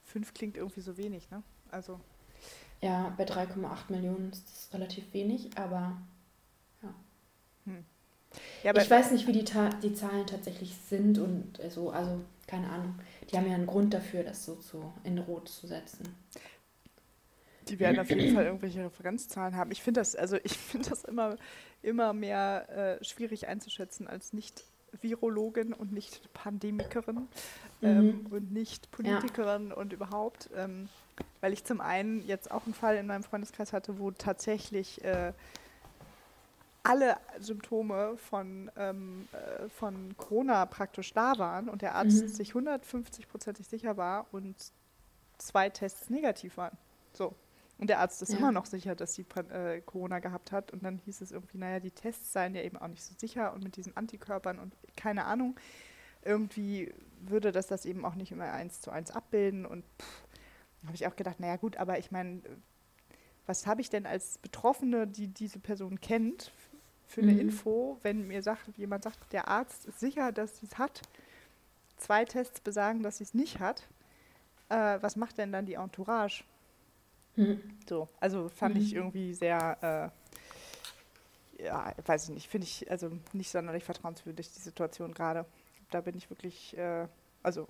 Fünf klingt irgendwie so wenig, ne? Also. Ja, bei 3,8 Millionen ist das relativ wenig, aber. Ja ich weiß nicht, wie die, die Zahlen tatsächlich sind und so, also keine Ahnung. Die haben ja einen Grund dafür, das so zu, in Rot zu setzen. Die werden auf jeden Fall irgendwelche Referenzzahlen haben. Ich finde das, also ich finde das immer, immer mehr äh, schwierig einzuschätzen als nicht Virologin und nicht Pandemikerin ähm, mhm. und nicht Politikerin ja. und überhaupt. Ähm, weil ich zum einen jetzt auch einen Fall in meinem Freundeskreis hatte, wo tatsächlich äh, alle Symptome von, ähm, äh, von Corona praktisch da waren und der Arzt mhm. sich 150-prozentig sicher war und zwei Tests negativ waren. So. Und der Arzt ist ja. immer noch sicher, dass sie äh, Corona gehabt hat. Und dann hieß es irgendwie, naja, die Tests seien ja eben auch nicht so sicher und mit diesen Antikörpern und keine Ahnung. Irgendwie würde das das eben auch nicht immer eins zu eins abbilden. Und habe ich auch gedacht, naja gut, aber ich meine, was habe ich denn als Betroffene, die diese Person kennt, für eine mhm. Info, wenn mir sagt, jemand sagt, der Arzt ist sicher, dass sie es hat, zwei Tests besagen, dass sie es nicht hat, äh, was macht denn dann die Entourage? Mhm. So, also fand mhm. ich irgendwie sehr, äh, ja, weiß ich nicht, finde ich also nicht sonderlich vertrauenswürdig, die Situation gerade. Da bin ich wirklich, äh, also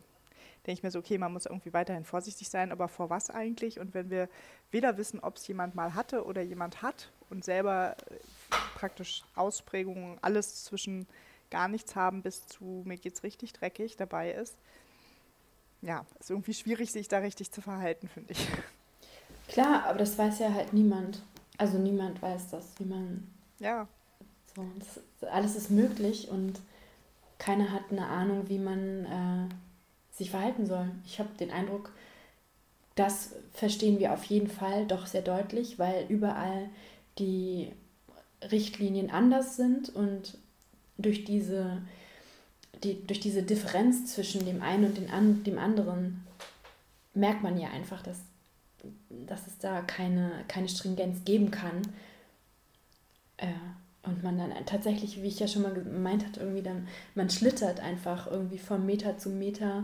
denke ich mir so, okay, man muss irgendwie weiterhin vorsichtig sein, aber vor was eigentlich? Und wenn wir weder wissen, ob es jemand mal hatte oder jemand hat und selber praktisch Ausprägungen, alles zwischen gar nichts haben bis zu mir geht's richtig dreckig dabei ist, ja, ist irgendwie schwierig, sich da richtig zu verhalten, finde ich. Klar, aber das weiß ja halt niemand. Also niemand weiß das, wie man. Ja. So, das, alles ist möglich und keiner hat eine Ahnung, wie man äh, sich verhalten soll. Ich habe den Eindruck, das verstehen wir auf jeden Fall doch sehr deutlich, weil überall die Richtlinien anders sind und durch diese, die, durch diese Differenz zwischen dem einen und den an, dem anderen merkt man ja einfach, dass, dass es da keine, keine Stringenz geben kann. Äh, und man dann tatsächlich, wie ich ja schon mal gemeint hatte, irgendwie dann, man schlittert einfach irgendwie von Meter zu Meter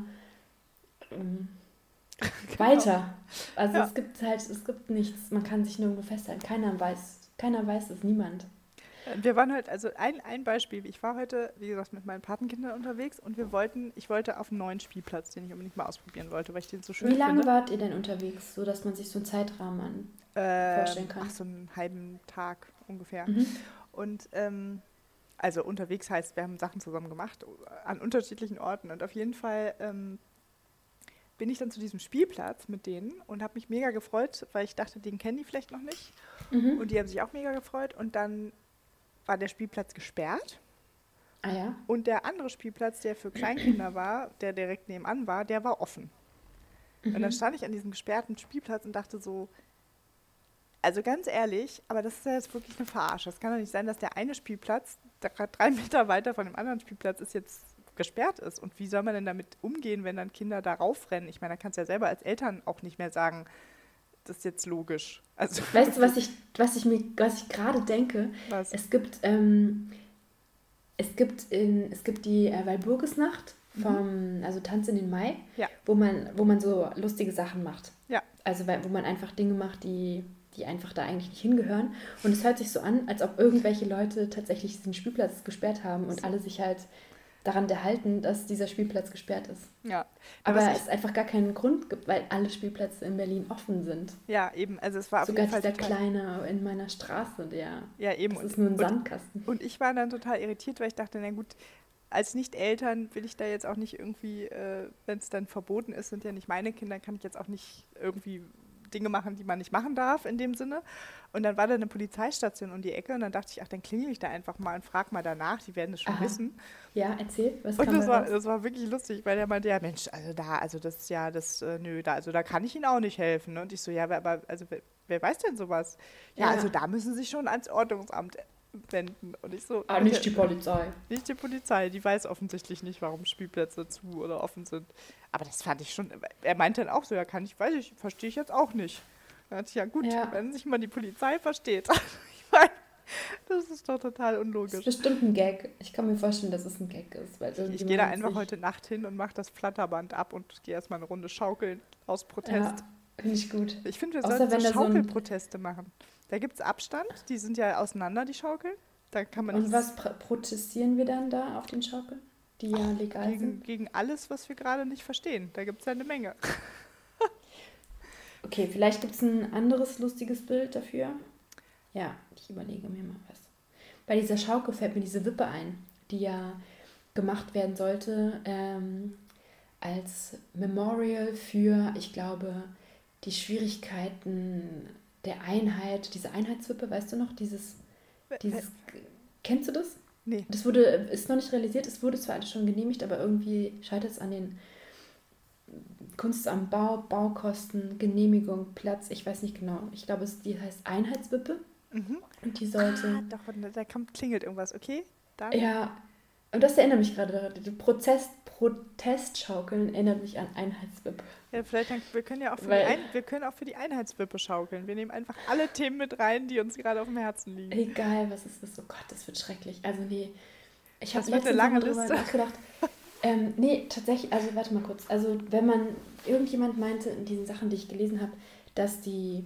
ähm, genau. weiter. Also ja. es gibt halt, es gibt nichts, man kann sich nirgendwo festhalten. Keiner weiß, keiner weiß es, niemand. Wir waren halt, also ein, ein Beispiel, ich war heute, wie gesagt, mit meinen Patenkindern unterwegs und wir wollten, ich wollte auf einen neuen Spielplatz, den ich unbedingt mal ausprobieren wollte, weil ich den so schön Wie lange finde. wart ihr denn unterwegs, so dass man sich so einen Zeitrahmen äh, vorstellen kann? Ach, so einen halben Tag ungefähr. Mhm. Und ähm, also unterwegs heißt, wir haben Sachen zusammen gemacht an unterschiedlichen Orten und auf jeden Fall ähm, bin ich dann zu diesem Spielplatz mit denen und habe mich mega gefreut, weil ich dachte, den kennen die vielleicht noch nicht. Mhm. Und die haben sich auch mega gefreut. Und dann war der Spielplatz gesperrt. Ah ja. Und der andere Spielplatz, der für Kleinkinder war, der direkt nebenan war, der war offen. Mhm. Und dann stand ich an diesem gesperrten Spielplatz und dachte so, also ganz ehrlich, aber das ist ja jetzt wirklich eine Verarsche. Es kann doch nicht sein, dass der eine Spielplatz, der gerade drei Meter weiter von dem anderen Spielplatz ist, jetzt gesperrt ist. Und wie soll man denn damit umgehen, wenn dann Kinder da raufrennen? Ich meine, da kannst du ja selber als Eltern auch nicht mehr sagen, das ist jetzt logisch. Also weißt du, was ich, was ich mir, was ich gerade denke? Was? Es gibt, ähm, es gibt in, es gibt die äh, Walburgisnacht mhm. vom, mhm. also Tanz in den Mai, ja. wo man, wo man so lustige Sachen macht. Ja. Also wo man einfach Dinge macht, die die einfach da eigentlich nicht hingehören. Und es hört sich so an, als ob irgendwelche Leute tatsächlich diesen Spielplatz gesperrt haben und alle sich halt daran erhalten, dass dieser Spielplatz gesperrt ist. Ja. Aber, aber es einfach gar keinen Grund gibt, weil alle Spielplätze in Berlin offen sind. Ja, eben. Also es war Sogar dieser kleine in meiner Straße, der. Ja, eben. Das ist nur ein Sandkasten. Und ich war dann total irritiert, weil ich dachte, na gut, als Nicht-Eltern will ich da jetzt auch nicht irgendwie, äh, wenn es dann verboten ist, sind ja nicht meine Kinder, kann ich jetzt auch nicht irgendwie Dinge machen, die man nicht machen darf in dem Sinne. Und dann war da eine Polizeistation um die Ecke und dann dachte ich, ach, dann klingel ich da einfach mal und frage mal danach, die werden es schon Aha. wissen. Ja, erzähl, was Und das war, das war wirklich lustig, weil der meinte, ja Mensch, also da, also das ist ja, das, äh, nö, da, also da kann ich Ihnen auch nicht helfen. Und ich so, ja, aber, also wer, wer weiß denn sowas? Ja, ja, also da müssen Sie schon ans Ordnungsamt wenden. Und ich so. Ah, nicht die Polizei. Nicht die Polizei, die weiß offensichtlich nicht, warum Spielplätze zu oder offen sind. Aber das fand ich schon. Er meinte dann auch so, ja, kann ich, weiß ich, verstehe ich jetzt auch nicht. Da dachte ich, ja gut, ja. wenn sich mal die Polizei versteht. ich meine, das ist doch total unlogisch. Das ist bestimmt ein Gag. Ich kann mir vorstellen, dass es ein Gag ist. Ich gehe da einfach heute Nacht hin und mache das Flatterband ab und gehe erstmal eine Runde schaukeln aus Protest. Ja, finde ich gut. Ich finde, wir Außer sollten so Schaukelproteste so machen. Da gibt es Abstand, die sind ja auseinander, die Schaukeln. Da kann man Und was protestieren wir dann da auf den Schaukeln, die ja legal gegen, sind? Gegen alles, was wir gerade nicht verstehen. Da gibt es ja eine Menge. Okay, vielleicht gibt es ein anderes lustiges Bild dafür. Ja, ich überlege mir mal was. Bei dieser Schaukel fällt mir diese Wippe ein, die ja gemacht werden sollte ähm, als Memorial für, ich glaube, die Schwierigkeiten der Einheit, diese Einheitswippe, weißt du noch, dieses, dieses, kennst du das? Nee. Das wurde, ist noch nicht realisiert, es wurde zwar alles schon genehmigt, aber irgendwie scheitert es an den Kunst am Bau, Baukosten, Genehmigung, Platz, ich weiß nicht genau. Ich glaube, es die heißt Einheitswippe. Mhm. Und die sollte. Ah, doch, da kommt, klingelt irgendwas, okay? Dann. Ja, und das erinnert mich gerade daran. Die Protest, Protestschaukeln erinnert mich an Einheitswippe. Ja, vielleicht wir können ja auch für, Weil, die, Ein wir können auch für die Einheitswippe schaukeln. Wir nehmen einfach alle Themen mit rein, die uns gerade auf dem Herzen liegen. Egal, was ist das? Oh Gott, das wird schrecklich. Also nee, ich habe letztens lange Liste. nachgedacht. ähm, nee, tatsächlich, also warte mal kurz. Also wenn man, irgendjemand meinte in diesen Sachen, die ich gelesen habe, dass die,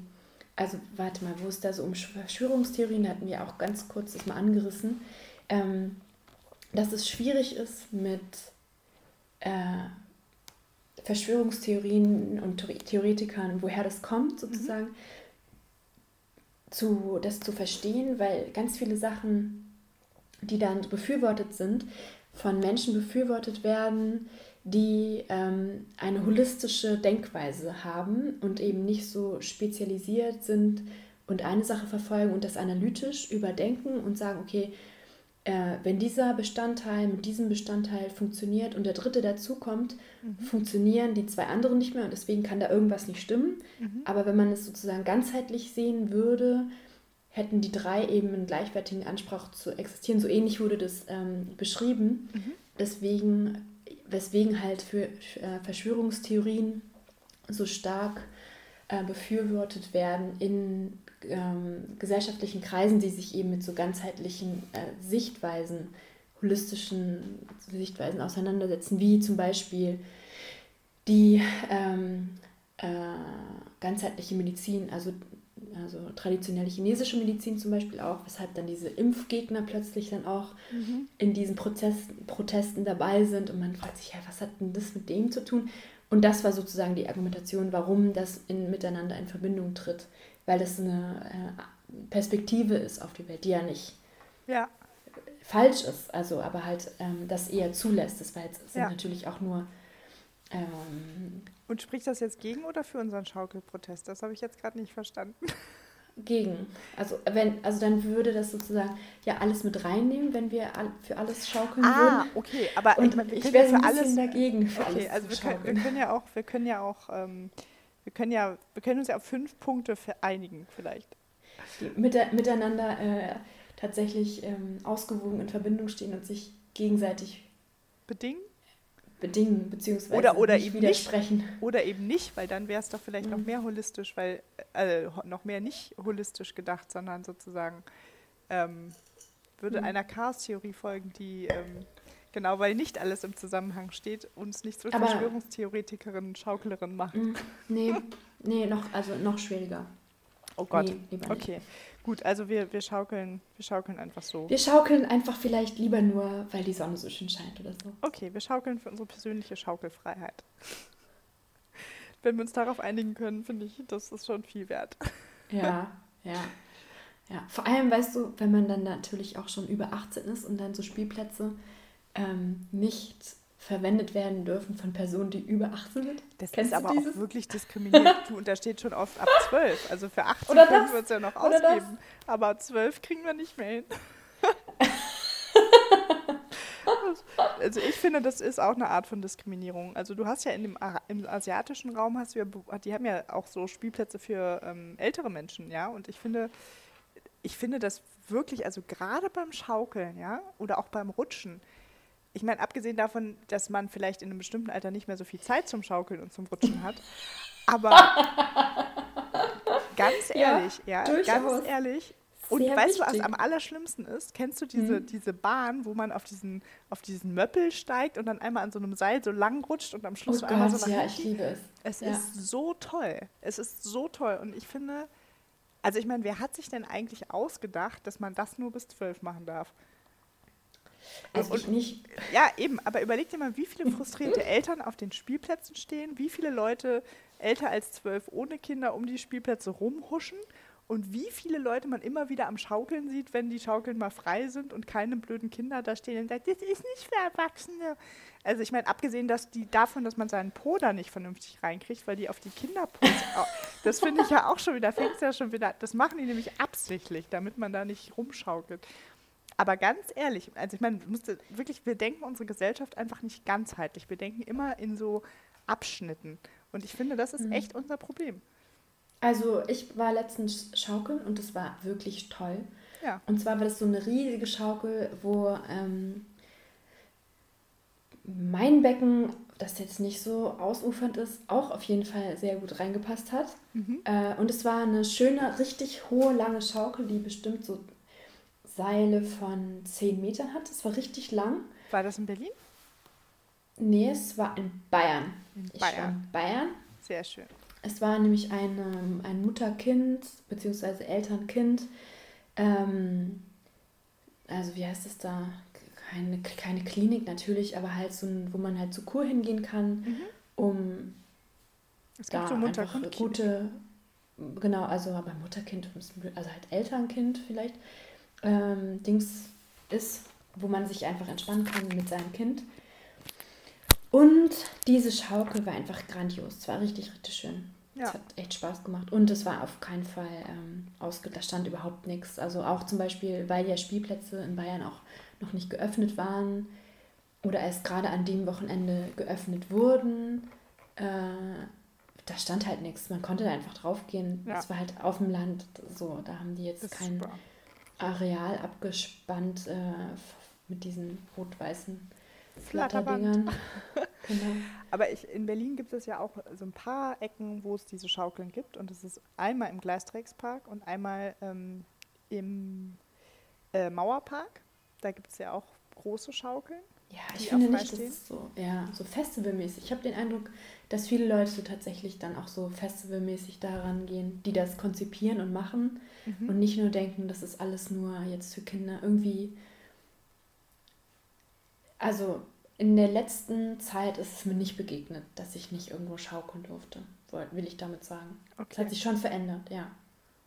also warte mal, wo es da so um Verschwörungstheorien, hatten wir auch ganz kurz das mal angerissen, ähm, dass es schwierig ist mit äh, Verschwörungstheorien und Theoretikern, woher das kommt sozusagen, mhm. zu, das zu verstehen, weil ganz viele Sachen, die dann befürwortet sind, von Menschen befürwortet werden, die ähm, eine holistische Denkweise haben und eben nicht so spezialisiert sind und eine Sache verfolgen und das analytisch überdenken und sagen, okay, äh, wenn dieser Bestandteil mit diesem Bestandteil funktioniert und der dritte dazukommt, mhm. funktionieren die zwei anderen nicht mehr und deswegen kann da irgendwas nicht stimmen. Mhm. Aber wenn man es sozusagen ganzheitlich sehen würde, hätten die drei eben einen gleichwertigen Anspruch zu existieren. So ähnlich wurde das ähm, beschrieben. Mhm. Deswegen, weswegen halt für äh, Verschwörungstheorien so stark äh, befürwortet werden in ähm, gesellschaftlichen Kreisen, die sich eben mit so ganzheitlichen äh, Sichtweisen, holistischen Sichtweisen auseinandersetzen, wie zum Beispiel die ähm, äh, ganzheitliche Medizin, also, also traditionelle chinesische Medizin zum Beispiel auch, weshalb dann diese Impfgegner plötzlich dann auch mhm. in diesen Prozess, Protesten dabei sind und man fragt sich, ja, was hat denn das mit dem zu tun? Und das war sozusagen die Argumentation, warum das in, miteinander in Verbindung tritt weil das eine äh, Perspektive ist auf die Welt, die ja nicht ja. falsch ist, also aber halt ähm, das eher zulässt. Das war jetzt, sind ja. natürlich auch nur. Ähm, Und spricht das jetzt gegen oder für unseren Schaukelprotest? Das habe ich jetzt gerade nicht verstanden. Gegen. Also wenn, also dann würde das sozusagen ja alles mit reinnehmen, wenn wir für alles schaukeln ah, würden. Ah, okay, aber Und ich, ich wäre für alles dagegen. Für okay, alles also wir können, wir können, ja auch, wir können ja auch ähm, wir können ja, wir können uns ja auf fünf Punkte einigen, vielleicht. Die mit, miteinander äh, tatsächlich ähm, ausgewogen in Verbindung stehen und sich gegenseitig bedingen? Bedingen, beziehungsweise oder, oder nicht eben widersprechen. Nicht, oder eben nicht, weil dann wäre es doch vielleicht mhm. noch mehr holistisch, weil äh, noch mehr nicht holistisch gedacht, sondern sozusagen ähm, würde mhm. einer Chaos-Theorie folgen, die ähm, Genau, weil nicht alles im Zusammenhang steht und es nicht zwischen Verschwörungstheoretikerinnen und Schaukelerinnen machen. Mm, nee, nee, noch, also noch schwieriger. Oh Gott. Nee, okay. Gut, also wir, wir, schaukeln, wir schaukeln einfach so. Wir schaukeln einfach vielleicht lieber nur, weil die Sonne so schön scheint oder so. Okay, wir schaukeln für unsere persönliche Schaukelfreiheit. Wenn wir uns darauf einigen können, finde ich, das ist schon viel wert. Ja, ja. Ja, vor allem, weißt du, wenn man dann natürlich auch schon über 18 ist und dann so Spielplätze ähm, nicht verwendet werden dürfen von Personen, die über 18 sind. Das Kennst ist aber dieses? auch wirklich diskriminierend. du, und da steht schon oft ab 12. Also für 18 Oder können wir uns ja noch Oder ausgeben. Das? Aber 12 kriegen wir nicht mehr hin. also ich finde, das ist auch eine Art von Diskriminierung. Also du hast ja in dem im asiatischen Raum hast du ja, die haben ja auch so Spielplätze für ähm, ältere Menschen, ja. Und ich finde, ich finde das wirklich, also gerade beim Schaukeln, ja, oder auch beim Rutschen, ich meine, abgesehen davon, dass man vielleicht in einem bestimmten Alter nicht mehr so viel Zeit zum Schaukeln und zum Rutschen hat, aber ganz ehrlich, ja, ja ganz ehrlich. Und Sehr weißt wichtig. du, was am allerschlimmsten ist? Kennst du diese, mhm. diese Bahn, wo man auf diesen, auf diesen Möppel steigt und dann einmal an so einem Seil so lang rutscht und am Schluss oh einmal Gott, so nach Ja, ich liebe es. Es ja. ist so toll. Es ist so toll. Und ich finde, also ich meine, wer hat sich denn eigentlich ausgedacht, dass man das nur bis zwölf machen darf? Also und, nicht. Ja, eben, aber überleg dir mal, wie viele frustrierte Eltern auf den Spielplätzen stehen, wie viele Leute älter als zwölf ohne Kinder um die Spielplätze rumhuschen und wie viele Leute man immer wieder am Schaukeln sieht, wenn die Schaukeln mal frei sind und keine blöden Kinder da stehen und sagen, das ist nicht für Erwachsene. Also ich meine, abgesehen dass die, davon, dass man seinen Po da nicht vernünftig reinkriegt, weil die auf die Kinderpos, das finde ich ja auch schon wieder, fängt ja schon wieder, das machen die nämlich absichtlich, damit man da nicht rumschaukelt. Aber ganz ehrlich, also ich meine, musste wirklich, wir denken unsere Gesellschaft einfach nicht ganzheitlich. Wir denken immer in so Abschnitten. Und ich finde, das ist mhm. echt unser Problem. Also ich war letztens schaukeln und das war wirklich toll. Ja. Und zwar war das so eine riesige Schaukel, wo ähm, mein Becken, das jetzt nicht so ausufernd ist, auch auf jeden Fall sehr gut reingepasst hat. Mhm. Äh, und es war eine schöne, richtig hohe, lange Schaukel, die bestimmt so Seile von 10 Metern hat. Es war richtig lang. War das in Berlin? Nee, es war in Bayern. In Bayern. Ich war in Bayern. Sehr schön. Es war nämlich ein, ein Mutter-Kind, beziehungsweise Eltern-Kind. Ähm, also wie heißt es da? Keine, keine Klinik natürlich, aber halt so ein, wo man halt zur Kur hingehen kann, mhm. um es da so einfach gute, genau, also aber Mutterkind, also halt Elternkind vielleicht, ähm, Dings ist, wo man sich einfach entspannen kann mit seinem Kind. Und diese Schaukel war einfach grandios. Es war richtig, richtig schön. Ja. Es hat echt Spaß gemacht. Und es war auf keinen Fall ähm, ausge... Da stand überhaupt nichts. Also auch zum Beispiel, weil ja Spielplätze in Bayern auch noch nicht geöffnet waren oder erst gerade an dem Wochenende geöffnet wurden, äh, da stand halt nichts. Man konnte da einfach draufgehen. Es ja. war halt auf dem Land so. Da haben die jetzt kein super. Areal abgespannt äh, mit diesen rot-weißen Flatterdingern. genau. Aber ich, in Berlin gibt es ja auch so ein paar Ecken, wo es diese Schaukeln gibt. Und das ist einmal im Gleisträgspark und einmal ähm, im äh, Mauerpark. Da gibt es ja auch große Schaukeln. Ja, ich finde nicht, dass es so, ja, so festivalmäßig. Ich habe den Eindruck, dass viele Leute tatsächlich dann auch so festivalmäßig daran gehen, die das konzipieren und machen mhm. und nicht nur denken, das ist alles nur jetzt für Kinder. Irgendwie, also in der letzten Zeit ist es mir nicht begegnet, dass ich nicht irgendwo schaukeln durfte, will ich damit sagen. Okay. Das hat sich schon verändert, ja.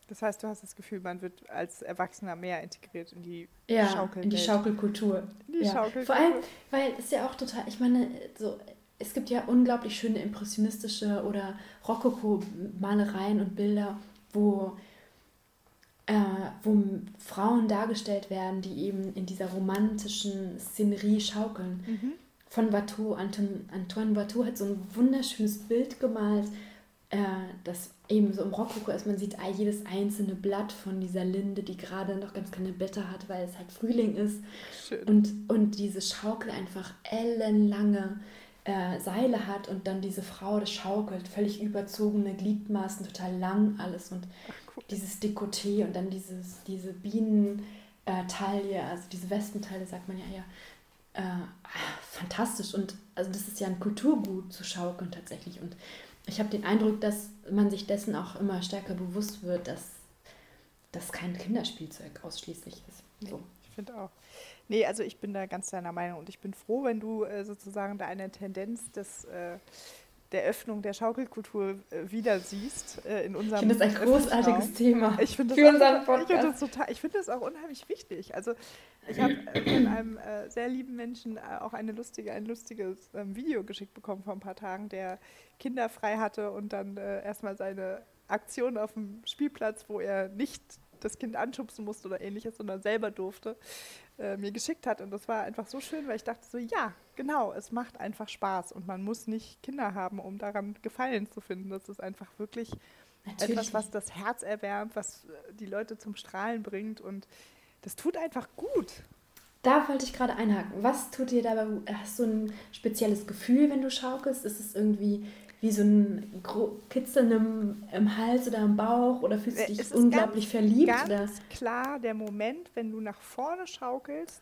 Das heißt, du hast das Gefühl, man wird als Erwachsener mehr integriert in die ja, Schaukel in die Schaukelkultur. In die ja. Schaukelkultur. Vor allem, weil es ja auch total, ich meine, so es gibt ja unglaublich schöne impressionistische oder Rokoko-Malereien und Bilder, wo, äh, wo Frauen dargestellt werden, die eben in dieser romantischen Szenerie schaukeln. Mhm. Von Watteau, Anton, Antoine Watteau hat so ein wunderschönes Bild gemalt, äh, das eben so im Rokoko ist. Man sieht jedes einzelne Blatt von dieser Linde, die gerade noch ganz keine Blätter hat, weil es halt Frühling ist. Schön. Und, und diese Schaukel einfach ellenlange äh, Seile hat und dann diese Frau das schaukelt, völlig überzogene Gliedmaßen, total lang alles und Ach, cool. dieses Dekolleté und dann dieses, diese Bienentaille, also diese Wespenteile sagt man ja eher. Äh, fantastisch und also das ist ja ein Kulturgut zu schaukeln tatsächlich und ich habe den Eindruck, dass man sich dessen auch immer stärker bewusst wird, dass das kein Kinderspielzeug ausschließlich ist. So. Ich finde auch. Nee, also ich bin da ganz deiner Meinung und ich bin froh, wenn du äh, sozusagen da eine Tendenz des, äh, der Öffnung der Schaukelkultur äh, wieder siehst äh, in unserem Ich finde das ein großartiges Thema ich find das für unseren Podcast. Ich finde das, total, ich find das auch unheimlich wichtig. Also ich habe äh, von einem äh, sehr lieben Menschen auch eine lustige, ein lustiges ähm, Video geschickt bekommen vor ein paar Tagen, der Kinder frei hatte und dann erstmal seine Aktion auf dem Spielplatz, wo er nicht das Kind anschubsen musste oder ähnliches, sondern selber durfte, äh, mir geschickt hat. Und das war einfach so schön, weil ich dachte so, ja, genau, es macht einfach Spaß und man muss nicht Kinder haben, um daran Gefallen zu finden. Das ist einfach wirklich Natürlich. etwas, was das Herz erwärmt, was äh, die Leute zum Strahlen bringt und das tut einfach gut. Da wollte ich gerade einhaken. Was tut dir dabei? Hast du ein spezielles Gefühl, wenn du schaukelst? Ist es irgendwie wie so ein Kitzeln im, im Hals oder im Bauch oder fühlst du äh, dich unglaublich ganz, verliebt? Ganz oder? klar der Moment, wenn du nach vorne schaukelst,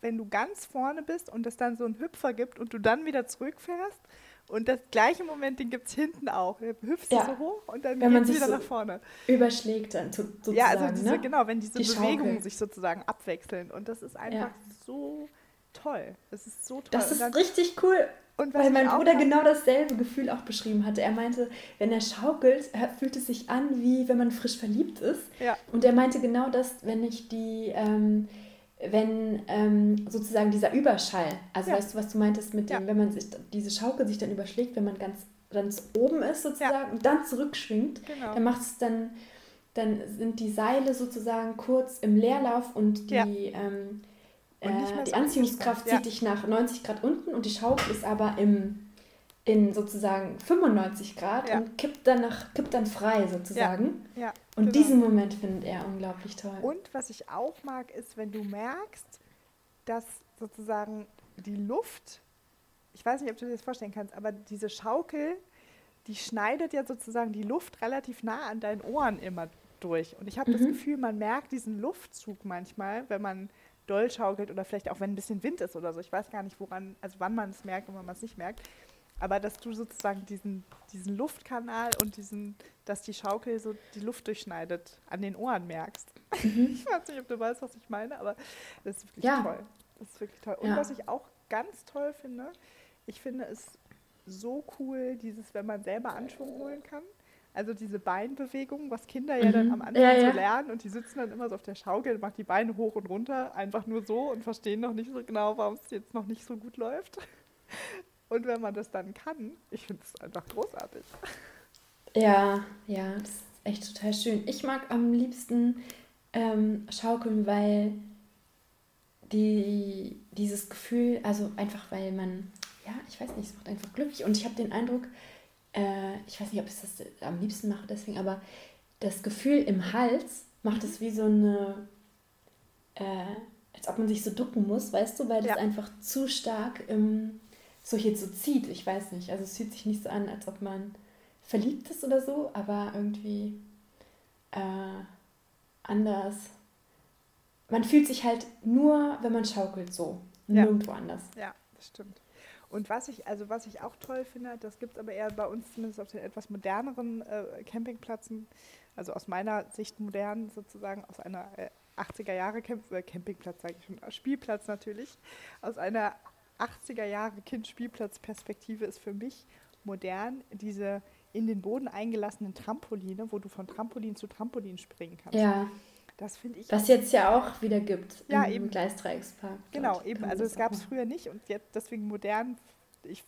wenn du ganz vorne bist und es dann so einen Hüpfer gibt und du dann wieder zurückfährst. Und das gleiche Moment, den gibt es hinten auch. Du hüpfst ja. so hoch und dann geht es wieder so nach vorne. Überschlägt dann sozusagen. Ja, also diese, ne? genau, wenn diese Die Bewegungen Schaukel. sich sozusagen abwechseln. Und das ist einfach ja. so toll. Das ist so toll. Das ist richtig cool Weil mein Bruder genau dasselbe Gefühl auch beschrieben hatte. Er meinte, wenn er schaukelt, fühlt es sich an, wie wenn man frisch verliebt ist. Ja. Und er meinte genau das, wenn ich die, ähm, wenn ähm, sozusagen dieser Überschall, also ja. weißt du, was du meintest mit dem, ja. wenn man sich, diese Schaukel sich dann überschlägt, wenn man ganz, ganz oben ist sozusagen und dann zurückschwingt, genau. dann macht es dann, dann sind die Seile sozusagen kurz im Leerlauf und die, ähm, äh, die Anziehungskraft zieht dich nach 90 Grad unten und die Schaukel ist aber im in sozusagen 95 Grad ja. und kippt dann, nach, kippt dann frei sozusagen. Ja. ja und genau. diesen Moment findet er unglaublich toll. Und was ich auch mag, ist, wenn du merkst, dass sozusagen die Luft, ich weiß nicht, ob du dir das vorstellen kannst, aber diese Schaukel, die schneidet ja sozusagen die Luft relativ nah an deinen Ohren immer durch. Und ich habe mhm. das Gefühl, man merkt diesen Luftzug manchmal, wenn man doll schaukelt oder vielleicht auch wenn ein bisschen Wind ist oder so. Ich weiß gar nicht, woran, also wann man es merkt und wann man es nicht merkt. Aber dass du sozusagen diesen, diesen Luftkanal und diesen, dass die Schaukel so die Luft durchschneidet, an den Ohren merkst. Mhm. Ich weiß nicht, ob du weißt, was ich meine, aber das ist wirklich ja. toll. Das ist wirklich toll. Und ja. was ich auch ganz toll finde, ich finde es so cool, dieses, wenn man selber Anschwung holen kann. Also diese Beinbewegung, was Kinder mhm. ja dann mhm. am Anfang ja, so lernen und die sitzen dann immer so auf der Schaukel, und machen die Beine hoch und runter, einfach nur so und verstehen noch nicht so genau, warum es jetzt noch nicht so gut läuft. Und wenn man das dann kann, ich finde es einfach großartig. Ja, ja, das ist echt total schön. Ich mag am liebsten ähm, schaukeln, weil die, dieses Gefühl, also einfach weil man, ja, ich weiß nicht, es macht einfach glücklich. Und ich habe den Eindruck, äh, ich weiß nicht, ob ich das am liebsten mache deswegen, aber das Gefühl im Hals macht es wie so eine, äh, als ob man sich so ducken muss, weißt du, weil das ja. einfach zu stark im so jetzt so zieht. Ich weiß nicht. Also es fühlt sich nicht so an, als ob man verliebt ist oder so, aber irgendwie äh, anders. Man fühlt sich halt nur, wenn man schaukelt, so. Ja. Nirgendwo anders. Ja, das stimmt. Und was ich, also was ich auch toll finde, das gibt es aber eher bei uns zumindest auf den etwas moderneren äh, Campingplätzen, also aus meiner Sicht modern sozusagen, aus einer äh, 80er Jahre Camp äh, Campingplatz, sage ich schon, Spielplatz natürlich, aus einer 80er Jahre Kind-Spielplatz-Perspektive ist für mich modern diese in den Boden eingelassenen Trampoline, wo du von Trampolin zu Trampolin springen kannst. Ja. Das finde ich. Was jetzt ja auch wieder gibt ja, im eben. Gleisdreieckspark. Genau, eben. Also es gab es früher nicht und jetzt deswegen modern. Ich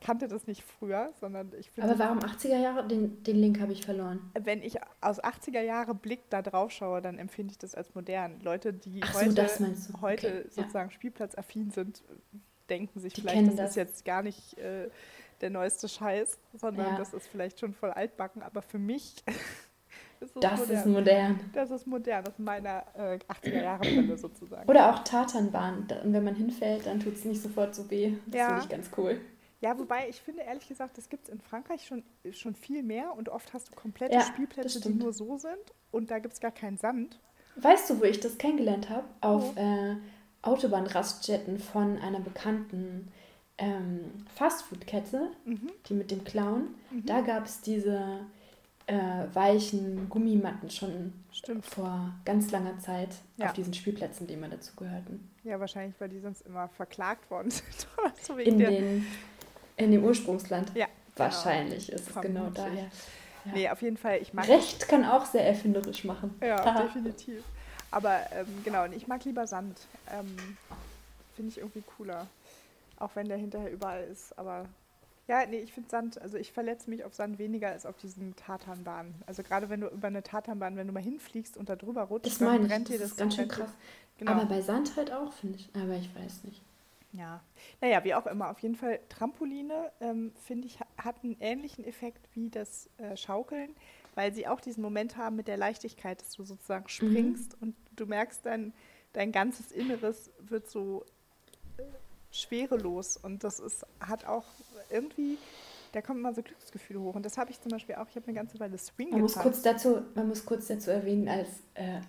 kannte das nicht früher, sondern ich finde. Aber warum 80er Jahre? Den, den Link habe ich verloren. Wenn ich aus 80er Jahre Blick da drauf schaue, dann empfinde ich das als modern. Leute, die Ach heute, so, heute okay, sozusagen ja. spielplatzaffin sind, denken sich die vielleicht, das, das, ist jetzt gar nicht äh, der neueste Scheiß, sondern ja. das ist vielleicht schon voll altbacken, aber für mich ist es das modern. ist modern. Das ist modern, das ist meiner äh, 80er Jahre Brille sozusagen. Oder auch Tatanbahn. Und wenn man hinfällt, dann tut es nicht sofort so weh. Das ja. finde ich ganz cool. Ja, wobei ich finde ehrlich gesagt, das gibt es in Frankreich schon, schon viel mehr und oft hast du komplette ja, Spielplätze, die nur so sind und da gibt es gar keinen Sand. Weißt du, wo ich das kennengelernt habe? Auf oh. äh, Autobahnraststätten von einer bekannten ähm, Fastfood-Kette, mhm. die mit dem Clown. Mhm. Da gab es diese äh, weichen Gummimatten schon Stimmt. vor ganz langer Zeit ja. auf diesen Spielplätzen, die immer dazu gehörten. Ja, wahrscheinlich, weil die sonst immer verklagt worden sind. so in, den, in dem Ursprungsland. Ja. Genau. Wahrscheinlich genau. ist es genau daher. Ja. Nee, auf jeden Fall, ich mag. Recht kann auch sehr erfinderisch machen. Ja, definitiv. Aber ähm, genau, und ich mag lieber Sand. Ähm, finde ich irgendwie cooler. Auch wenn der hinterher überall ist. Aber ja, nee, ich finde Sand, also ich verletze mich auf Sand weniger als auf diesen Tatanbahnen. Also gerade wenn du über eine Tatanbahn, wenn du mal hinfliegst und da drüber rutschst, dann brennt dir das, das ist ganz schön krass. Genau. Aber bei Sand halt auch, finde ich. Aber ich weiß nicht. Ja, naja, wie auch immer. Auf jeden Fall, Trampoline, ähm, finde ich, hat einen ähnlichen Effekt wie das äh, Schaukeln weil sie auch diesen Moment haben mit der Leichtigkeit, dass du sozusagen mhm. springst mhm. und du merkst dann, dein ganzes Inneres wird so äh, schwerelos und das ist, hat auch irgendwie, da kommen immer so Glücksgefühle hoch und das habe ich zum Beispiel auch, ich habe eine ganze Weile Swing man muss kurz dazu, Man muss kurz dazu erwähnen, als äh,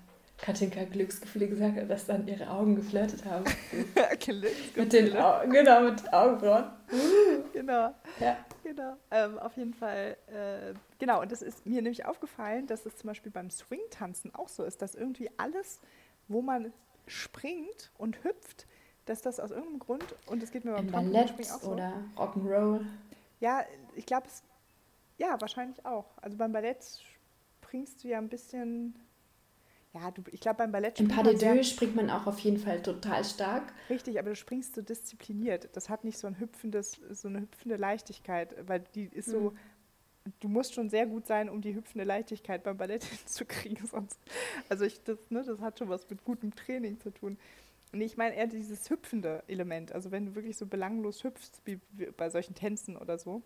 Katinka Glücksgefühle gesagt hat, dass dann ihre Augen geflirtet haben. mit den Augen, genau, mit Augenbrauen. genau. Ja. Genau. Ähm, auf jeden Fall, äh, genau. Und es ist mir nämlich aufgefallen, dass es zum Beispiel beim Swing-Tanzen auch so ist, dass irgendwie alles, wo man springt und hüpft, dass das aus irgendeinem Grund, und es geht mir beim Trampolinspringen Ballett auch so. oder Rock'n'Roll. Ja, ich glaube, es. Ja, wahrscheinlich auch. Also beim Ballett springst du ja ein bisschen. Ja, du, ich glaube, beim Ballett Im Pas man de Deux springt man auch auf jeden Fall total stark. richtig, aber du springst so diszipliniert. Das hat nicht so ein hüpfendes, so eine hüpfende Leichtigkeit, weil die ist so. Mhm. Du musst schon sehr gut sein, um die hüpfende Leichtigkeit beim Ballett hinzukriegen, sonst. Also ich, das, ne, das hat schon was mit gutem Training zu tun. Nee, ich meine eher dieses hüpfende Element. Also wenn du wirklich so belanglos hüpfst, wie, bei solchen Tänzen oder so.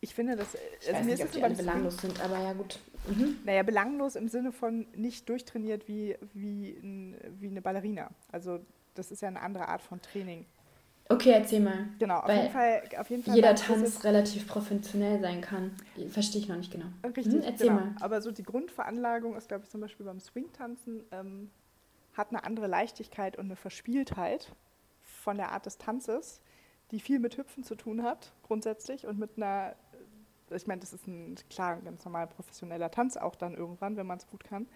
Ich finde das. Ich weiß nicht, ob die alle belanglos sind, aber ja gut. Mhm. Naja, belanglos im Sinne von nicht durchtrainiert wie, wie, ein, wie eine Ballerina. Also das ist ja eine andere Art von Training. Okay, erzähl mal. Genau, auf jeden Fall. Auf jeden Fall Jeder Tanz relativ professionell sein kann. Verstehe ich noch nicht genau. Richtig, Mhm, erzähl genau. mal. Aber so die Grundveranlagung ist, glaube ich, zum Beispiel beim Swing-Tanzen, ähm, hat eine andere Leichtigkeit und eine Verspieltheit von der Art des Tanzes, die viel mit Hüpfen zu tun hat, grundsätzlich, und mit einer, ich meine, das ist ein, klar, ganz normal professioneller Tanz auch dann irgendwann, wenn man es gut kann.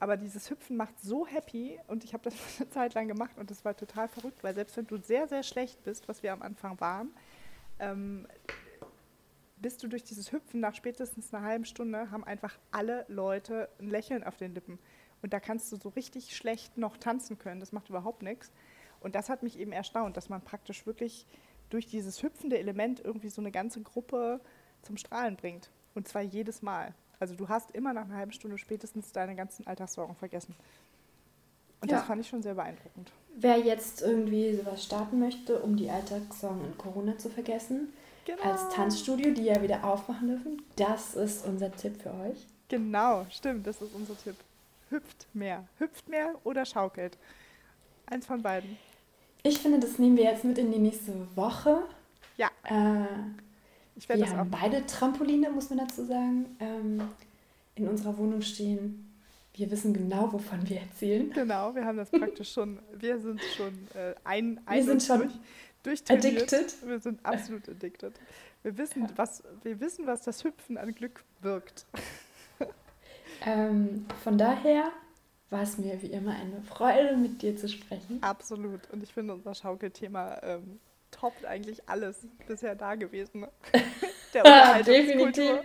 Aber dieses Hüpfen macht so happy und ich habe das eine Zeit lang gemacht und das war total verrückt, weil selbst wenn du sehr, sehr schlecht bist, was wir am Anfang waren, ähm, bist du durch dieses Hüpfen nach spätestens einer halben Stunde, haben einfach alle Leute ein Lächeln auf den Lippen. Und da kannst du so richtig schlecht noch tanzen können. Das macht überhaupt nichts. Und das hat mich eben erstaunt, dass man praktisch wirklich durch dieses hüpfende Element irgendwie so eine ganze Gruppe zum Strahlen bringt. Und zwar jedes Mal. Also du hast immer nach einer halben Stunde spätestens deine ganzen Alltagssorgen vergessen. Und Ja. das fand ich schon sehr beeindruckend. Wer jetzt irgendwie sowas starten möchte, um die Alltagssong in Corona zu vergessen, Genau. als Tanzstudio, die ja wieder aufmachen dürfen, das ist unser Tipp für euch. Genau, stimmt, das ist unser Tipp. Hüpft mehr. Hüpft mehr oder schaukelt. Eins von beiden. Ich finde, das nehmen wir jetzt mit in die nächste Woche. Ja. Äh, Ich werde wir das auch haben beide Trampoline, muss man dazu sagen, ähm, in unserer Wohnung stehen. Wir wissen genau, wovon wir erzählen. Genau, wir haben das praktisch schon, wir sind schon äh, ein, ein Wir sind schon durch, addicted. Wir sind absolut addicted. Wir wissen, was, wir wissen, was das Hüpfen an Glück wirkt. Ähm, von daher war es mir wie immer eine Freude, mit dir zu sprechen. Absolut. Und ich finde, unser Schaukelthema ähm, toppt eigentlich alles bisher da gewesen. Der Definitiv. Unterhaltungskultur.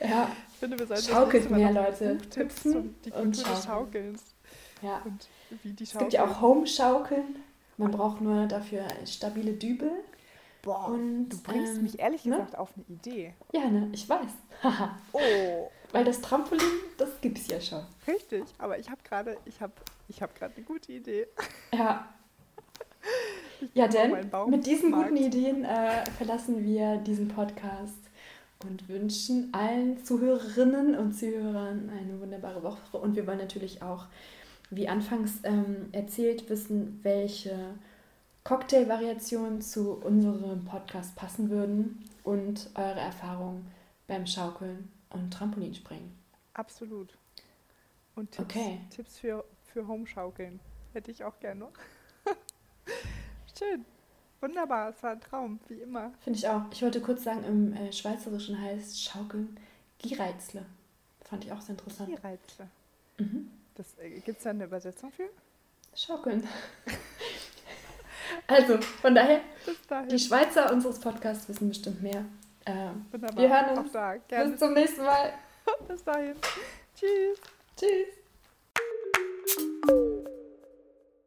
Ja, Ich finde, wir sollten Schaukelt mehr, Leute. Hüpfen und die und Kultur schaukeln. Schaukelns ja. und wie die Es gibt ja auch Home-Schaukeln. Man braucht nur dafür stabile Dübel. Boah, Und, du bringst ähm, mich ehrlich ne? gesagt auf eine Idee. Ja, ne, ich weiß. Oh, Weil das Trampolin, das gibt's ja schon. richtig. Aber ich habe gerade, ich habe, ich habe gerade eine gute Idee. Ja. Ja, denn mit diesen Markt. guten Ideen äh, verlassen wir diesen Podcast und wünschen allen Zuhörerinnen und Zuhörern eine wunderbare Woche. Und wir wollen natürlich auch, wie anfangs ähm, erzählt, wissen, welche Cocktail-Variationen zu unserem Podcast passen würden und eure Erfahrungen beim Schaukeln und Trampolinspringen. Absolut. Und Tipps, Okay. Tipps für, für Homeschaukeln hätte ich auch gerne noch. Schön. Wunderbar, es war ein Traum, wie immer. Finde ich auch. Ich wollte kurz sagen, im äh, Schweizerischen heißt Schaukeln Giereizle. Fand ich auch sehr interessant. Tierreize. Mhm. Das, äh, Gibt es da eine Übersetzung für? Schaukeln. also, von daher, die Schweizer unseres Podcasts wissen bestimmt mehr. Äh, Wunderbar. wir hören uns. Auch da. Gerne. bis zum nächsten Mal. Bis dahin. Tschüss. Tschüss.